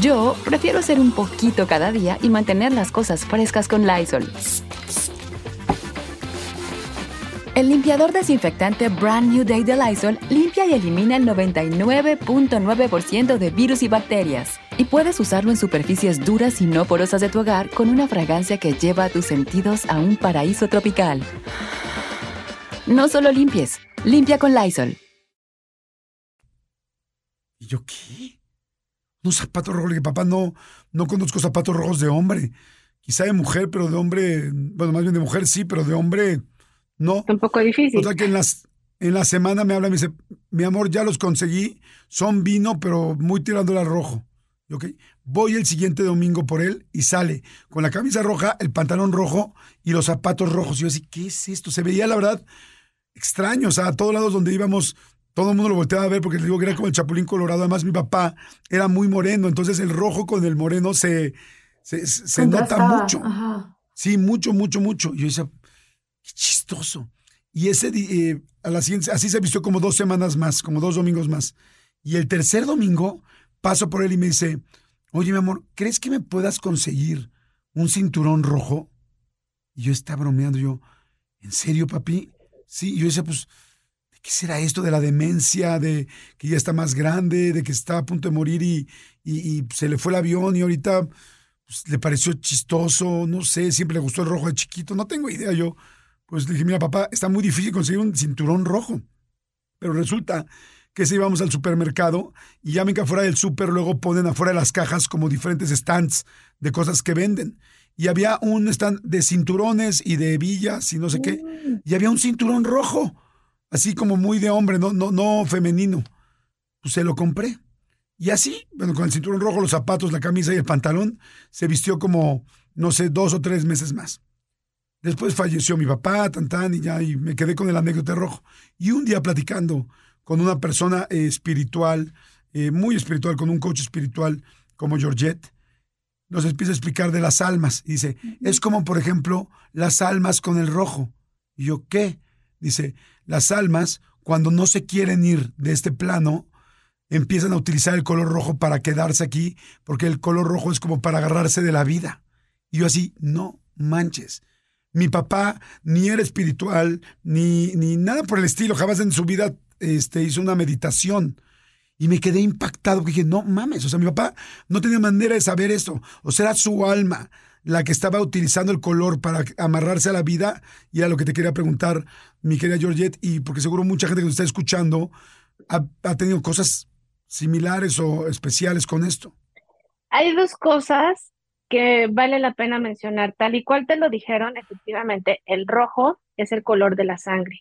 Yo prefiero hacer un poquito cada día y mantener las cosas frescas con Lysol. El limpiador desinfectante Brand New Day de Lysol limpia y elimina el 99.9% de virus y bacterias. Y puedes usarlo en superficies duras y no porosas de tu hogar con una fragancia que lleva a tus sentidos a un paraíso tropical. No solo limpies, limpia con Lysol. ¿Y yo qué? Unos zapatos rojos. Le dije, papá, no, no conozco zapatos rojos de hombre. Quizá de mujer, pero de hombre, bueno, más bien de mujer sí, pero de hombre no. Un poco difícil. O sea que en, las, en la semana me habla y me dice, mi amor, ya los conseguí, son vino, pero muy tirándole al rojo. Voy el siguiente domingo por él y sale con la camisa roja, el pantalón rojo y los zapatos rojos. Y yo así, ¿qué es esto? Se veía, la verdad, extraño. O sea, a todos lados donde íbamos, todo el mundo lo volteaba a ver porque le digo que era como el chapulín colorado. Además, mi papá era muy moreno, entonces el rojo con el moreno se, se, se nota mucho. Ajá. Sí, mucho, mucho, mucho. Y yo decía, qué chistoso. Y ese, eh, a la siguiente, así se vistió como dos semanas más, como dos domingos más. Y el tercer domingo paso por él y me dice, oye, mi amor, ¿crees que me puedas conseguir un cinturón rojo? Y yo estaba bromeando, yo, ¿en serio, papi? Sí, yo decía, pues, ¿de qué será esto de la demencia, de que ya está más grande, de que está a punto de morir y se le fue el avión y ahorita pues, le pareció chistoso, no sé, siempre le gustó el rojo de chiquito, no tengo idea yo. Pues le dije, mira, papá, está muy difícil conseguir un cinturón rojo. Pero resulta que si íbamos al supermercado y ya ven que afuera del súper luego ponen afuera de las cajas como diferentes stands de cosas que venden. Y había un stand de cinturones y de villas y no sé qué. Y había un cinturón rojo, así como muy de hombre, no, no, no femenino. Pues se lo compré. Y así, bueno, con el cinturón rojo, los zapatos, la camisa y el pantalón, se vistió como, no sé, dos o tres meses más. Después falleció mi papá, tan tan, y ya, y me quedé con el anécdota rojo. Y un día platicando con una persona eh, espiritual, eh, muy espiritual, con un coach espiritual como Georgette, nos empieza a explicar de las almas. Y dice, es como, por ejemplo, las almas con el rojo. Y yo, ¿qué? Dice, las almas, cuando no se quieren ir de este plano, empiezan a utilizar el color rojo para quedarse aquí, porque el color rojo es como para agarrarse de la vida. Y yo así, no manches. Mi papá ni era espiritual, ni, ni nada por el estilo, jamás en su vida este, hizo una meditación. Y me quedé impactado, porque dije, no mames, o sea, mi papá no tenía manera de saber esto. O sea, era su alma la que estaba utilizando el color para amarrarse a la vida. Y era lo que te quería preguntar, mi querida Georgette, y porque seguro mucha gente que nos está escuchando ha, ha tenido cosas similares o especiales con esto. Hay dos cosas que vale la pena mencionar. Tal y cual te lo dijeron, efectivamente, el rojo es el color de la sangre.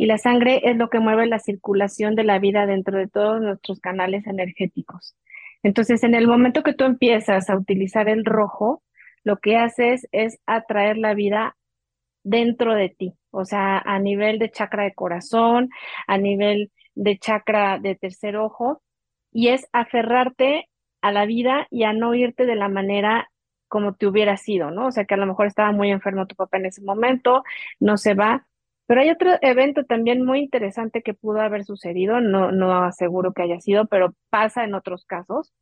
Y la sangre es lo que mueve la circulación de la vida dentro de todos nuestros canales energéticos. Entonces, en el momento que tú empiezas a utilizar el rojo, lo que haces es atraer la vida dentro de ti, o sea, a nivel de chakra de corazón, a nivel de chakra de tercer ojo, y es aferrarte a la vida y a no irte de la manera como te hubiera sido, ¿no? O sea, que a lo mejor estaba muy enfermo tu papá en ese momento, no se va. Pero hay otro evento también muy interesante que pudo haber sucedido, no, no aseguro que haya sido, pero pasa en otros casos.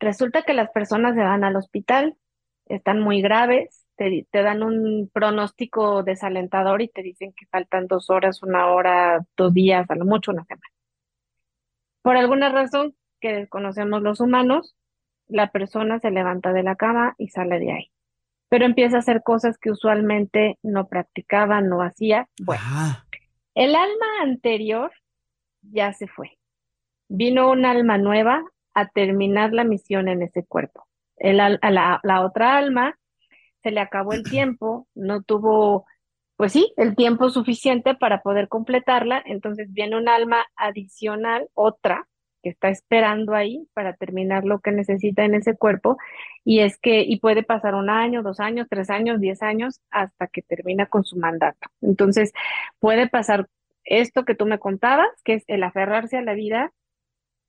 Resulta que las personas se van al hospital, están muy graves, te, te dan un pronóstico desalentador y te dicen que faltan dos horas, una hora, dos días, a lo mucho una semana. Por alguna razón que desconocemos los humanos, la persona se levanta de la cama y sale de ahí. Pero empieza a hacer cosas que usualmente no practicaba, no hacía. Bueno, el alma anterior ya se fue. Vino un alma nueva a terminar la misión en ese cuerpo. El al- a la, la otra alma se le acabó el [clears throat] tiempo, no tuvo, pues sí, el tiempo suficiente para poder completarla, entonces viene un alma adicional, otra, que está esperando ahí para terminar lo que necesita en ese cuerpo y es que y puede pasar un año, dos años, tres años, diez años hasta que termina con su mandato. Entonces puede pasar esto que tú me contabas, que es el aferrarse a la vida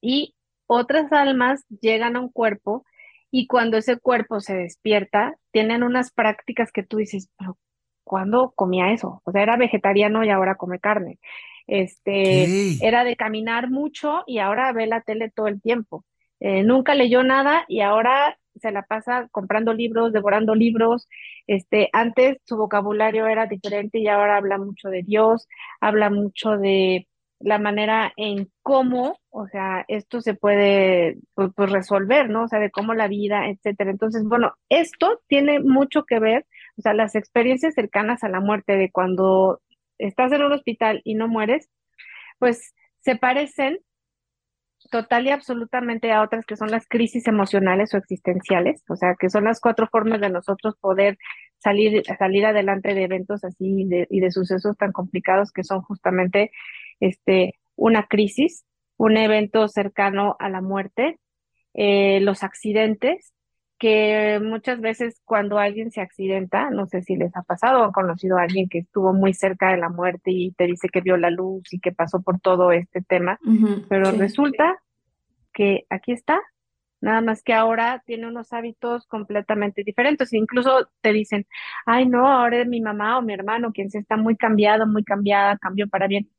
y otras almas llegan a un cuerpo y cuando ese cuerpo se despierta, tienen unas prácticas que tú dices, pero ¿cuándo comía eso? O sea, era vegetariano y ahora come carne. Este, era de caminar mucho y ahora ve la tele todo el tiempo. Eh, nunca leyó nada y ahora se la pasa comprando libros, devorando libros. Este, antes su vocabulario era diferente y ahora habla mucho de Dios, habla mucho de la manera en cómo, o sea, esto se puede pues, pues, resolver, ¿no? O sea, de cómo la vida, etcétera. Entonces, bueno, esto tiene mucho que ver, o sea, las experiencias cercanas a la muerte de cuando estás en un hospital y no mueres, pues se parecen total y absolutamente a otras que son las crisis emocionales o existenciales, o sea, que son las cuatro formas de nosotros poder salir, salir adelante de eventos así y de sucesos tan complicados que son justamente este, una crisis, un evento cercano a la muerte, eh, los accidentes, que muchas veces cuando alguien se accidenta, no sé si les ha pasado o han conocido a alguien que estuvo muy cerca de la muerte y te dice que vio la luz y que pasó por todo este tema, pero resulta que aquí está, nada más que ahora tiene unos hábitos completamente diferentes. Incluso te dicen, ay, no, ahora es mi mamá o mi hermano quien se está muy cambiado, muy cambiada, cambió para bien.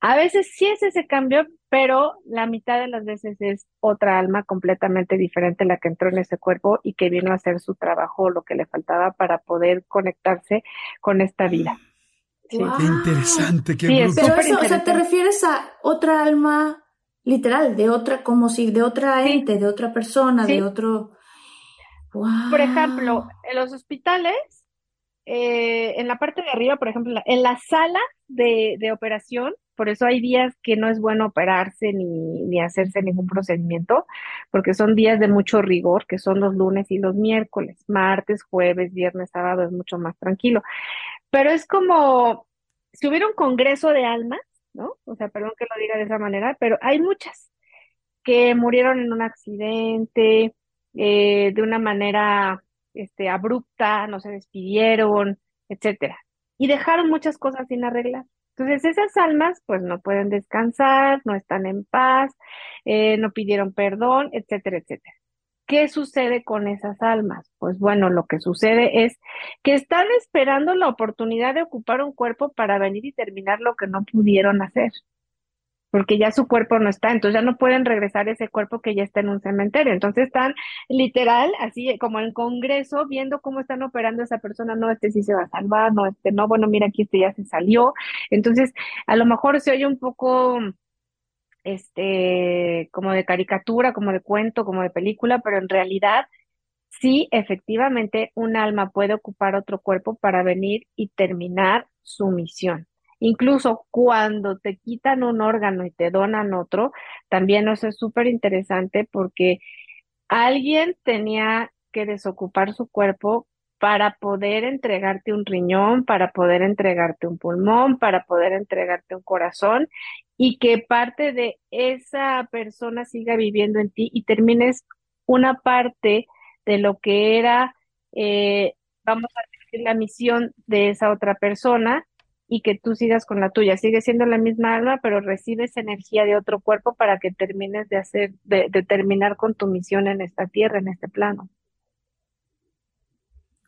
A veces sí es ese cambio, pero la mitad de las veces es otra alma completamente diferente la que entró en ese cuerpo y que vino a hacer su trabajo, lo que le faltaba para poder conectarse con esta vida. Qué interesante, qué Pero eso, o sea, te refieres a otra alma literal, de otra, como si de otra ente, de otra persona, de otro. Por ejemplo, en los hospitales, eh, en la parte de arriba, por ejemplo, en la sala de, de operación, por eso hay días que no es bueno operarse ni, ni hacerse ningún procedimiento, porque son días de mucho rigor, que son los lunes y los miércoles, martes, jueves, viernes, sábado es mucho más tranquilo. Pero es como si hubiera un congreso de almas, ¿no? O sea, perdón que lo diga de esa manera, pero hay muchas que murieron en un accidente, eh, de una manera este, abrupta, no se despidieron, etcétera. Y dejaron muchas cosas sin arreglar. Entonces esas almas pues no pueden descansar, no están en paz, eh, no pidieron perdón, etcétera, etcétera. ¿Qué sucede con esas almas? Pues bueno, lo que sucede es que están esperando la oportunidad de ocupar un cuerpo para venir y terminar lo que no pudieron hacer porque ya su cuerpo no está, entonces ya no pueden regresar ese cuerpo que ya está en un cementerio. Entonces están literal, así como en Congreso, viendo cómo están operando esa persona, no, este sí se va a salvar, no, este no, bueno, mira, aquí este ya se salió. Entonces, a lo mejor se oye un poco, este, como de caricatura, como de cuento, como de película, pero en realidad sí, efectivamente, un alma puede ocupar otro cuerpo para venir y terminar su misión. Incluso cuando te quitan un órgano y te donan otro, también eso es súper interesante porque alguien tenía que desocupar su cuerpo para poder entregarte un riñón, para poder entregarte un pulmón, para poder entregarte un corazón y que parte de esa persona siga viviendo en ti y termines una parte de lo que era, eh, vamos a decir, la misión de esa otra persona y que tú sigas con la tuya. Sigue siendo la misma alma, pero recibes energía de otro cuerpo para que termines de hacer, de, terminar con tu misión en esta tierra, en este plano.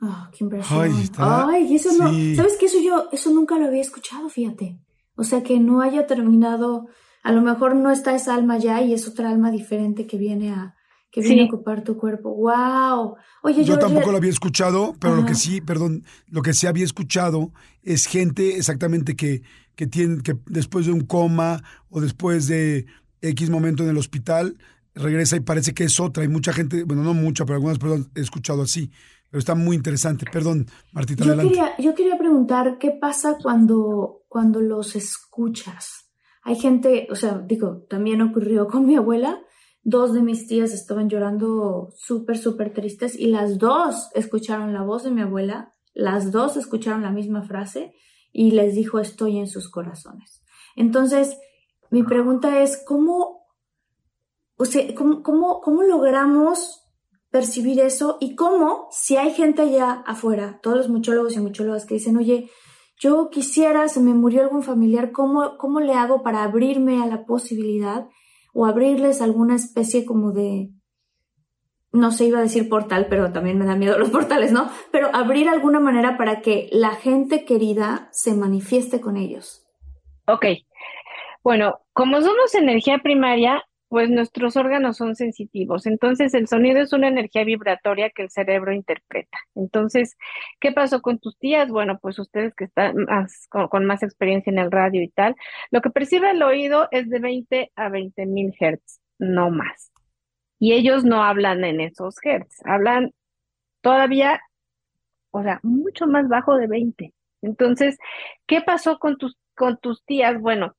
Oh, qué impresión. Ay, eso no, ¿sabes qué? Eso yo, eso nunca lo había escuchado, fíjate. O sea, que no haya terminado, a lo mejor no está esa alma ya y es otra alma diferente que viene a, que viene a ocupar tu cuerpo. ¡Wow! Oye, yo, tampoco lo había escuchado, pero lo que sí, perdón, lo que sí había escuchado es gente exactamente que, que tiene, que después de un coma o después de X momento en el hospital, regresa y parece que es otra. Y mucha gente, bueno, no mucha, pero algunas personas he escuchado así. Pero está muy interesante. Perdón, Martita, yo adelante. Quería, yo quería preguntar qué pasa cuando, cuando los escuchas. Hay gente, o sea, digo, también ocurrió con mi abuela, dos de mis tías estaban llorando súper, súper tristes y las dos escucharon la voz de mi abuela, las dos escucharon la misma frase y les dijo estoy en sus corazones. Entonces, mi pregunta es, ¿cómo, o sea, ¿cómo, cómo, cómo logramos percibir eso y cómo, si hay gente allá afuera, todos los muchólogos y muchólogas que dicen, oye, yo quisiera, se me murió algún familiar, ¿cómo, cómo le hago para abrirme a la posibilidad o abrirles alguna especie como de, no se iba a decir portal, pero también me da miedo los portales, ¿no? Pero abrir alguna manera para que la gente querida se manifieste con ellos. Ok. Bueno, como somos energía primaria, pues nuestros órganos son sensitivos. Entonces, el sonido es una energía vibratoria que el cerebro interpreta. Entonces, ¿qué pasó con tus tías? Bueno, pues ustedes que están con, más experiencia en el radio y tal, lo que percibe el oído es de 20 a 20 mil hertz, no más. Y ellos no hablan en esos hertz, hablan todavía, o sea, mucho más bajo de 20. Entonces, ¿qué pasó con tus, con tus tías? Bueno,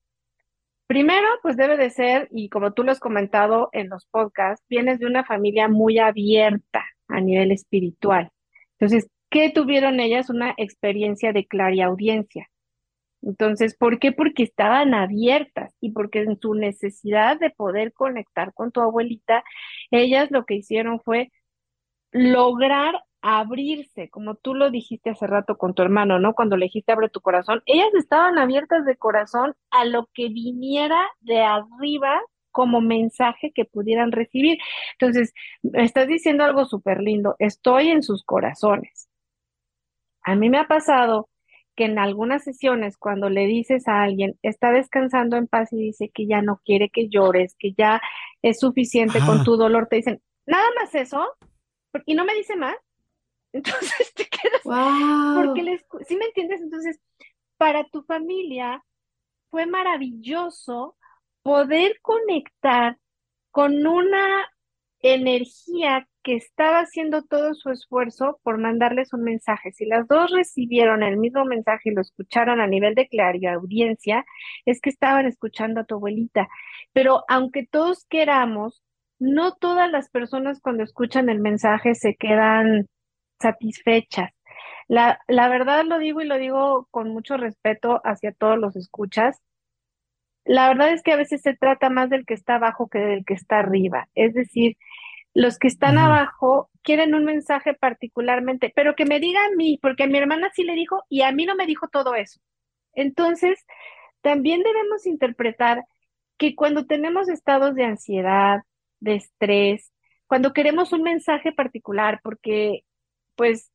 Primero, pues debe de ser, y como tú lo has comentado en los podcasts, vienes de una familia muy abierta a nivel espiritual. Entonces, ¿qué tuvieron ellas? Una experiencia de clariaudiencia. Entonces, ¿por qué? Porque estaban abiertas y porque en su necesidad de poder conectar con tu abuelita, ellas lo que hicieron fue lograr abrirse, como tú lo dijiste hace rato con tu hermano, ¿no? Cuando le dijiste abre tu corazón, ellas estaban abiertas de corazón a lo que viniera de arriba como mensaje que pudieran recibir. Entonces, estás diciendo algo súper lindo, estoy en sus corazones. A mí me ha pasado que en algunas sesiones, cuando le dices a alguien, está descansando en paz y dice que ya no quiere que llores, que ya es suficiente con tu dolor, te dicen, nada más eso, y no me dice más, entonces [laughs] te quedas, porque les, ¿sí me entiendes? Entonces, para tu familia fue maravilloso poder conectar con una energía que estaba haciendo todo su esfuerzo por mandarles un mensaje. Si las dos recibieron el mismo mensaje y lo escucharon a nivel de audiencia, es que estaban escuchando a tu abuelita. Pero aunque todos queramos, no todas las personas cuando escuchan el mensaje se quedan satisfechas. La, la verdad lo digo y lo digo con mucho respeto hacia todos los escuchas. La verdad es que a veces se trata más del que está abajo que del que está arriba. Es decir, los que están abajo quieren un mensaje particularmente, pero que me diga a mí, porque a mi hermana sí le dijo y a mí no me dijo todo eso. Entonces, también debemos interpretar que cuando tenemos estados de ansiedad, de estrés, cuando queremos un mensaje particular, porque pues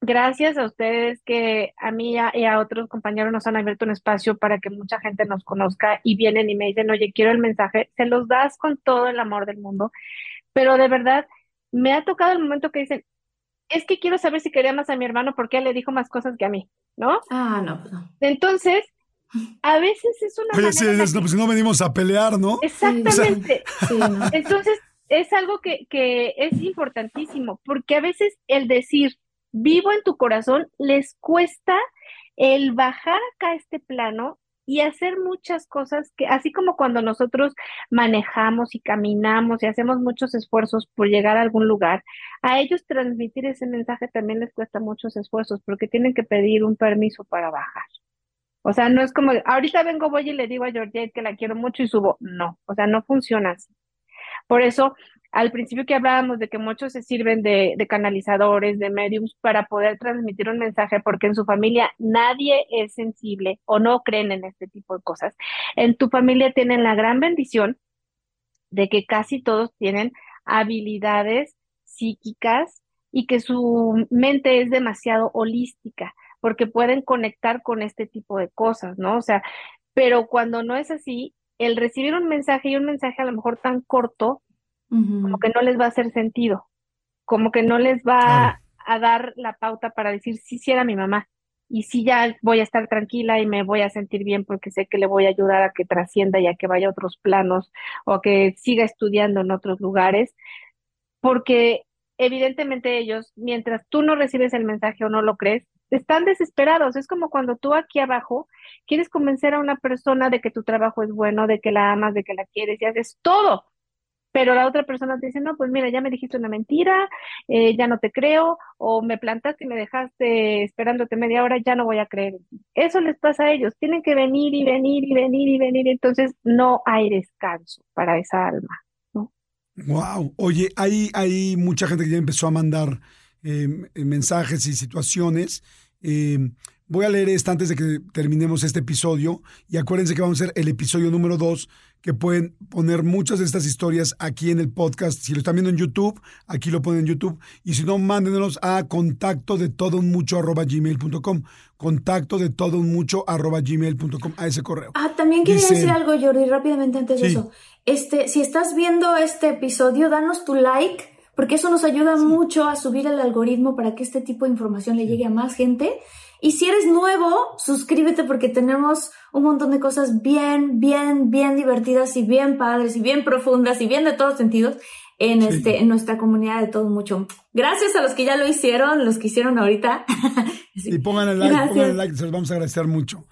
gracias a ustedes que a mí y a otros compañeros nos han abierto un espacio para que mucha gente nos conozca y vienen y me dicen, oye, quiero el mensaje, se los das con todo el amor del mundo, pero de verdad me ha tocado el momento que dicen, es que quiero saber si quería más a mi hermano porque él le dijo más cosas que a mí, ¿no? Ah, no, pues no. Entonces, a veces es una... Oye, sí, no, pues no venimos a pelear, ¿no? Exactamente. Entonces, es algo que, que es importantísimo, porque a veces el decir vivo en tu corazón les cuesta el bajar acá este plano y hacer muchas cosas que, así como cuando nosotros manejamos y caminamos y hacemos muchos esfuerzos por llegar a algún lugar, a ellos transmitir ese mensaje también les cuesta muchos esfuerzos porque tienen que pedir un permiso para bajar. O sea, no es como, ahorita vengo, voy y le digo a Georgette que la quiero mucho y subo. No, o sea, no funciona así. Por eso, al principio que hablábamos de que muchos se sirven de, canalizadores, de mediums, para poder transmitir un mensaje, porque en su familia nadie es sensible o no creen en este tipo de cosas. En tu familia tienen la gran bendición de que casi todos tienen habilidades psíquicas y que su mente es demasiado holística, porque pueden conectar con este tipo de cosas, ¿no? O sea, pero cuando no es así, el recibir un mensaje y un mensaje a lo mejor tan corto, como que no les va a hacer sentido, como que no les va a dar la pauta para decir, sí, sí era mi mamá, y sí ya voy a estar tranquila y me voy a sentir bien porque sé que le voy a ayudar a que trascienda y a que vaya a otros planos o a que siga estudiando en otros lugares, porque evidentemente ellos, mientras tú no recibes el mensaje o no lo crees, están desesperados. Es como cuando tú aquí abajo quieres convencer a una persona de que tu trabajo es bueno, de que la amas, de que la quieres y haces todo. Pero la otra persona te dice, no, pues mira, ya me dijiste una mentira, eh, ya no te creo, o me plantaste y me dejaste esperándote media hora, ya no voy a creer. Eso les pasa a ellos. Tienen que venir y venir y venir y venir. Entonces no hay descanso para esa alma. Wow. Oye, hay, hay mucha gente que ya empezó a mandar eh, mensajes y situaciones. Eh, voy a leer esta antes de que terminemos este episodio. Y acuérdense que vamos a hacer el episodio número dos, que pueden poner muchas de estas historias aquí en el podcast. Si lo están viendo en YouTube, aquí lo ponen en YouTube. Y si no, mándenos a contacto de todo un mucho arroba gmail.com. Contacto de todo un mucho arroba gmail.com a ese correo. Ah, también quería decir algo, Jordi, rápidamente antes de eso. Este, si estás viendo este episodio, danos tu like, porque eso nos ayuda mucho a subir el algoritmo para que este tipo de información le llegue a más gente. Y si eres nuevo, suscríbete porque tenemos un montón de cosas bien, bien, bien divertidas y bien padres y bien profundas y bien de todos sentidos en este, en nuestra comunidad de todo mucho. Gracias a los que ya lo hicieron, los que hicieron ahorita. [laughs] Y pongan el like, pongan el like, se los vamos a agradecer mucho.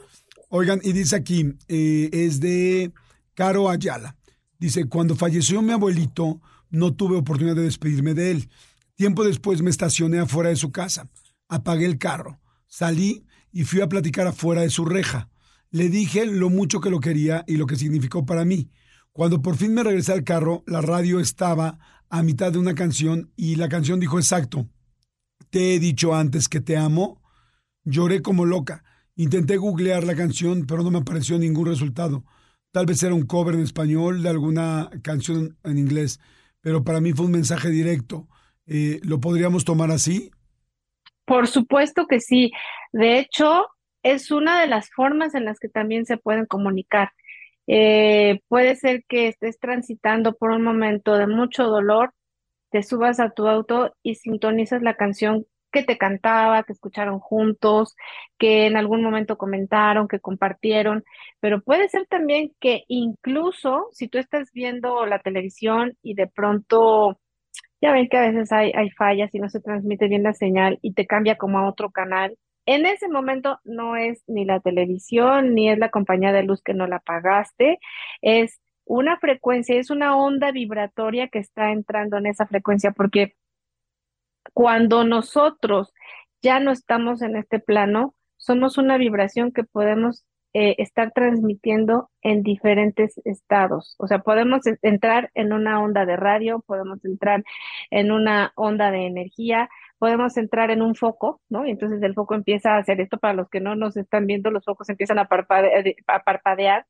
Oigan, y dice aquí, eh, es de Caro Ayala. Dice, cuando falleció mi abuelito, no tuve oportunidad de despedirme de él. Tiempo después me estacioné afuera de su casa. Apagué el carro. Salí y fui a platicar afuera de su reja. Le dije lo mucho que lo quería y lo que significó para mí. Cuando por fin me regresé al carro, la radio estaba a mitad de una canción y la canción dijo exacto, te he dicho antes que te amo. Lloré como loca. Intenté googlear la canción, pero no me apareció ningún resultado. Tal vez era un cover en español de alguna canción en inglés, pero para mí fue un mensaje directo. Eh, ¿Lo podríamos tomar así? Por supuesto que sí. De hecho, es una de las formas en las que también se pueden comunicar. Eh, puede ser que estés transitando por un momento de mucho dolor, te subas a tu auto y sintonizas la canción que te cantaba, que escucharon juntos, que en algún momento comentaron, que compartieron, pero puede ser también que incluso si tú estás viendo la televisión y de pronto, ya ven que a veces hay, hay fallas y no se transmite bien la señal y te cambia como a otro canal, en ese momento no es ni la televisión, ni es la compañía de luz que no la pagaste, es una frecuencia, es una onda vibratoria que está entrando en esa frecuencia, porque cuando nosotros ya no estamos en este plano, somos una vibración que podemos eh, estar transmitiendo en diferentes estados. O sea, podemos entrar en una onda de radio, podemos entrar en una onda de energía, podemos entrar en un foco, ¿no? Y entonces el foco empieza a hacer esto. Para los que no nos están viendo, los focos empiezan a, a parpadear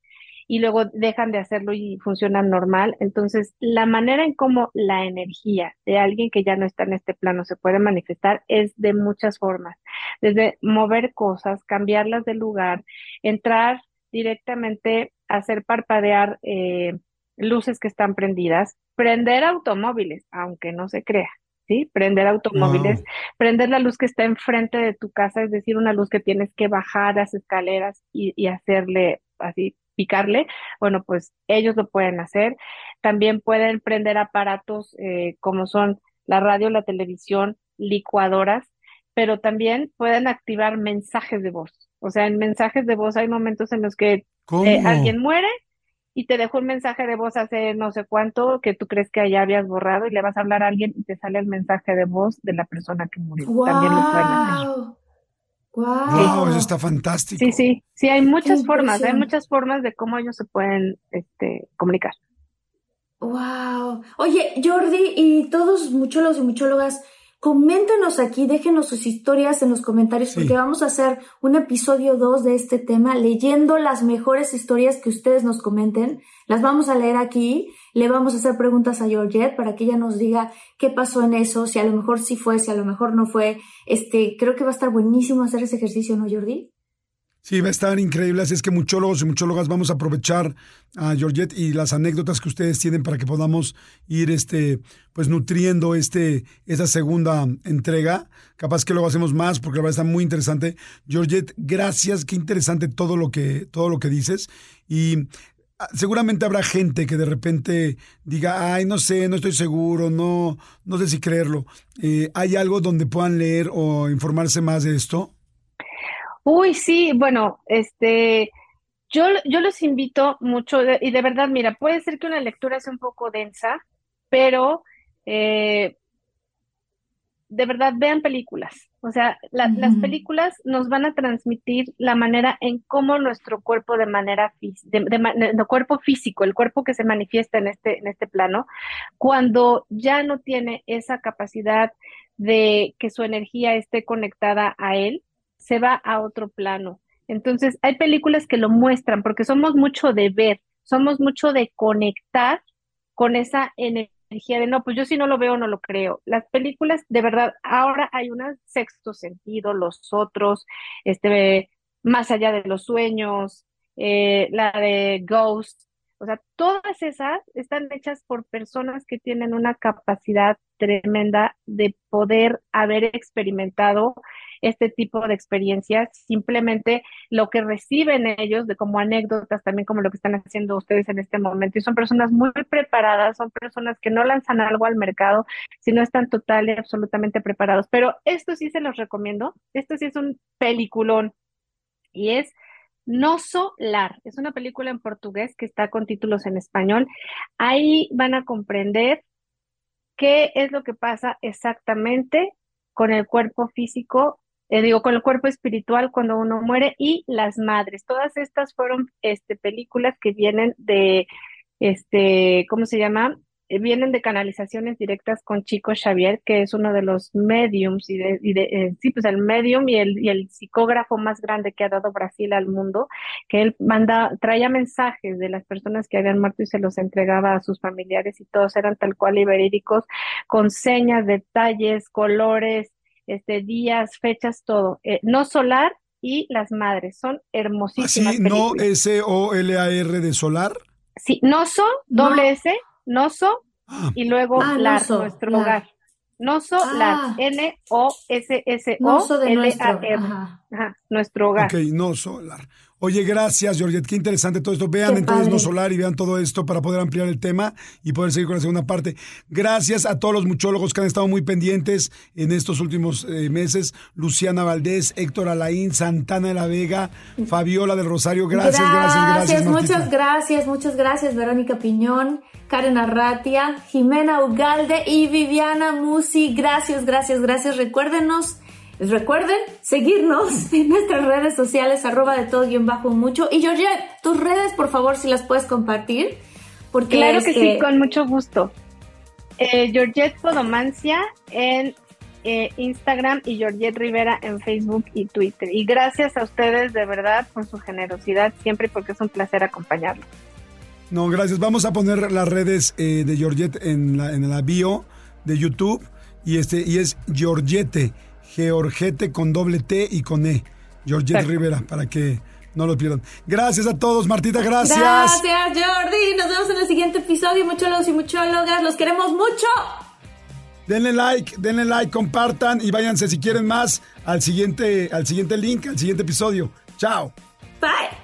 y luego dejan de hacerlo y funcionan normal. Entonces, la manera en cómo la energía de alguien que ya no está en este plano se puede manifestar es de muchas formas, desde mover cosas, cambiarlas de lugar, entrar directamente a hacer parpadear eh, luces que están prendidas, prender automóviles, aunque no se crea. ¿sí? Prender automóviles, prender la luz que está enfrente de tu casa, es decir, una luz que tienes que bajar las escaleras y, y hacerle así picarle, bueno, pues ellos lo pueden hacer. También pueden prender aparatos eh, como son la radio, la televisión, licuadoras, pero también pueden activar mensajes de voz. O sea, en mensajes de voz hay momentos en los que eh, alguien muere y te dejó un mensaje de voz hace no sé cuánto que tú crees que ya habías borrado y le vas a hablar a alguien y te sale el mensaje de voz de la persona que murió. También lo pueden hacer. Wow. eso está fantástico. Sí, sí, sí, hay muchas formas, hay muchas formas de cómo ellos se pueden este, comunicar. Wow. Oye, Jordi y todos muchólogos y muchólogas, Coméntenos aquí, déjenos sus historias en los comentarios porque vamos a hacer un episodio 2 de este tema leyendo las mejores historias que ustedes nos comenten. Las vamos a leer aquí, le vamos a hacer preguntas a Georgette para que ella nos diga qué pasó en eso, si a lo mejor sí fue, si a lo mejor no fue. Este, creo que va a estar buenísimo hacer ese ejercicio, ¿no, Jordi? Sí, va a estar increíble. Así es que muchólogos y muchólogas vamos a aprovechar a Georgette y las anécdotas que ustedes tienen para que podamos ir este, pues nutriendo este, esta segunda entrega. Capaz que luego hacemos más porque la verdad está muy interesante. Georgette, gracias. Qué interesante todo lo que, todo lo que dices. Y ah, seguramente habrá gente que de repente diga, ay, no sé, no estoy seguro, no, no sé si creerlo. Eh, ¿Hay algo donde puedan leer o informarse más de esto? Uy, sí, bueno, este, yo, yo los invito mucho y de verdad, mira, puede ser que una lectura sea un poco densa, pero eh, de verdad vean películas. O sea, las películas nos van a transmitir la manera en cómo nuestro cuerpo de manera de, cuerpo físico, el cuerpo que se manifiesta en este, en este plano, cuando ya no tiene esa capacidad de que su energía esté conectada a él, se va a otro plano. Entonces, hay películas que lo muestran porque somos mucho de ver, somos mucho de conectar con esa energía de no, pues yo si no lo veo no lo creo. Las películas, de verdad, ahora hay un sexto sentido, los otros, este, más allá de los sueños, eh, la de Ghost, o sea, todas esas están hechas por personas que tienen una capacidad tremenda de poder haber experimentado este tipo de experiencias, simplemente lo que reciben ellos de como anécdotas, también como lo que están haciendo ustedes en este momento. Y son personas muy preparadas, son personas que no lanzan algo al mercado, sino están total y absolutamente preparados. Pero esto sí se los recomiendo, esto sí es un peliculón y es No Solar. Es una película en portugués que está con títulos en español. Ahí van a comprender qué es lo que pasa exactamente con el cuerpo físico eh, digo, con el cuerpo espiritual cuando uno muere y las madres. Todas estas fueron este, películas que vienen de, este, ¿cómo se llama? Eh, vienen de canalizaciones directas con Chico Xavier, que es uno de los mediums y de, y de eh, sí, pues el medium y el, y el psicógrafo más grande que ha dado Brasil al mundo, que él manda, traía mensajes de las personas que habían muerto y se los entregaba a sus familiares y todos eran tal cual y verídicos, con señas, detalles, colores, este, días, fechas, todo. Eh, no solar y las madres, son hermosísimas. ¿Así? ¿No S-O-L-A-R de solar? Sí, no so, doble S, no ah. y luego ah, lar, nuestro hogar. No solar, ah. N-O-S-S-O-L-A-R. Nuestro hogar. Ok, no solar. Oye, gracias, Georgette. Qué interesante todo esto. Vean entonces No Solar y vean todo esto para poder ampliar el tema y poder seguir con la segunda parte. Gracias a todos los muchólogos que han estado muy pendientes en estos últimos eh, meses. Luciana Valdés, Héctor Alain, Santana de la Vega, Fabiola del Rosario. Gracias, gracias, gracias. muchas gracias, muchas gracias, Verónica Piñón, Karen Arratia, Jimena Ugalde y Viviana Musi. Gracias, gracias, gracias. Recuérdenos Recuerden seguirnos [laughs] en nuestras redes sociales, arroba de todo guion bajo mucho. Y Georgette, tus redes, por favor, si las puedes compartir. Porque claro que sí, con mucho gusto. Eh, Georgette Podomancia en eh, Instagram y Georgette Rivera en Facebook y Twitter. Y gracias a ustedes de verdad por su generosidad siempre porque es un placer acompañarlos. No, gracias. Vamos a poner las redes eh, de Georgette en la, en la bio de YouTube y este y es Georgette Georgette con doble T y con E. Georgette Rivera, para que no lo pierdan. Gracias a todos, Martita, gracias. Gracias, Jordi. Nos vemos en el siguiente episodio, muchólogos y muchólogas. Los queremos mucho. Denle like, denle like, compartan y váyanse si quieren más al siguiente, al siguiente link, al siguiente episodio. Chao. Bye.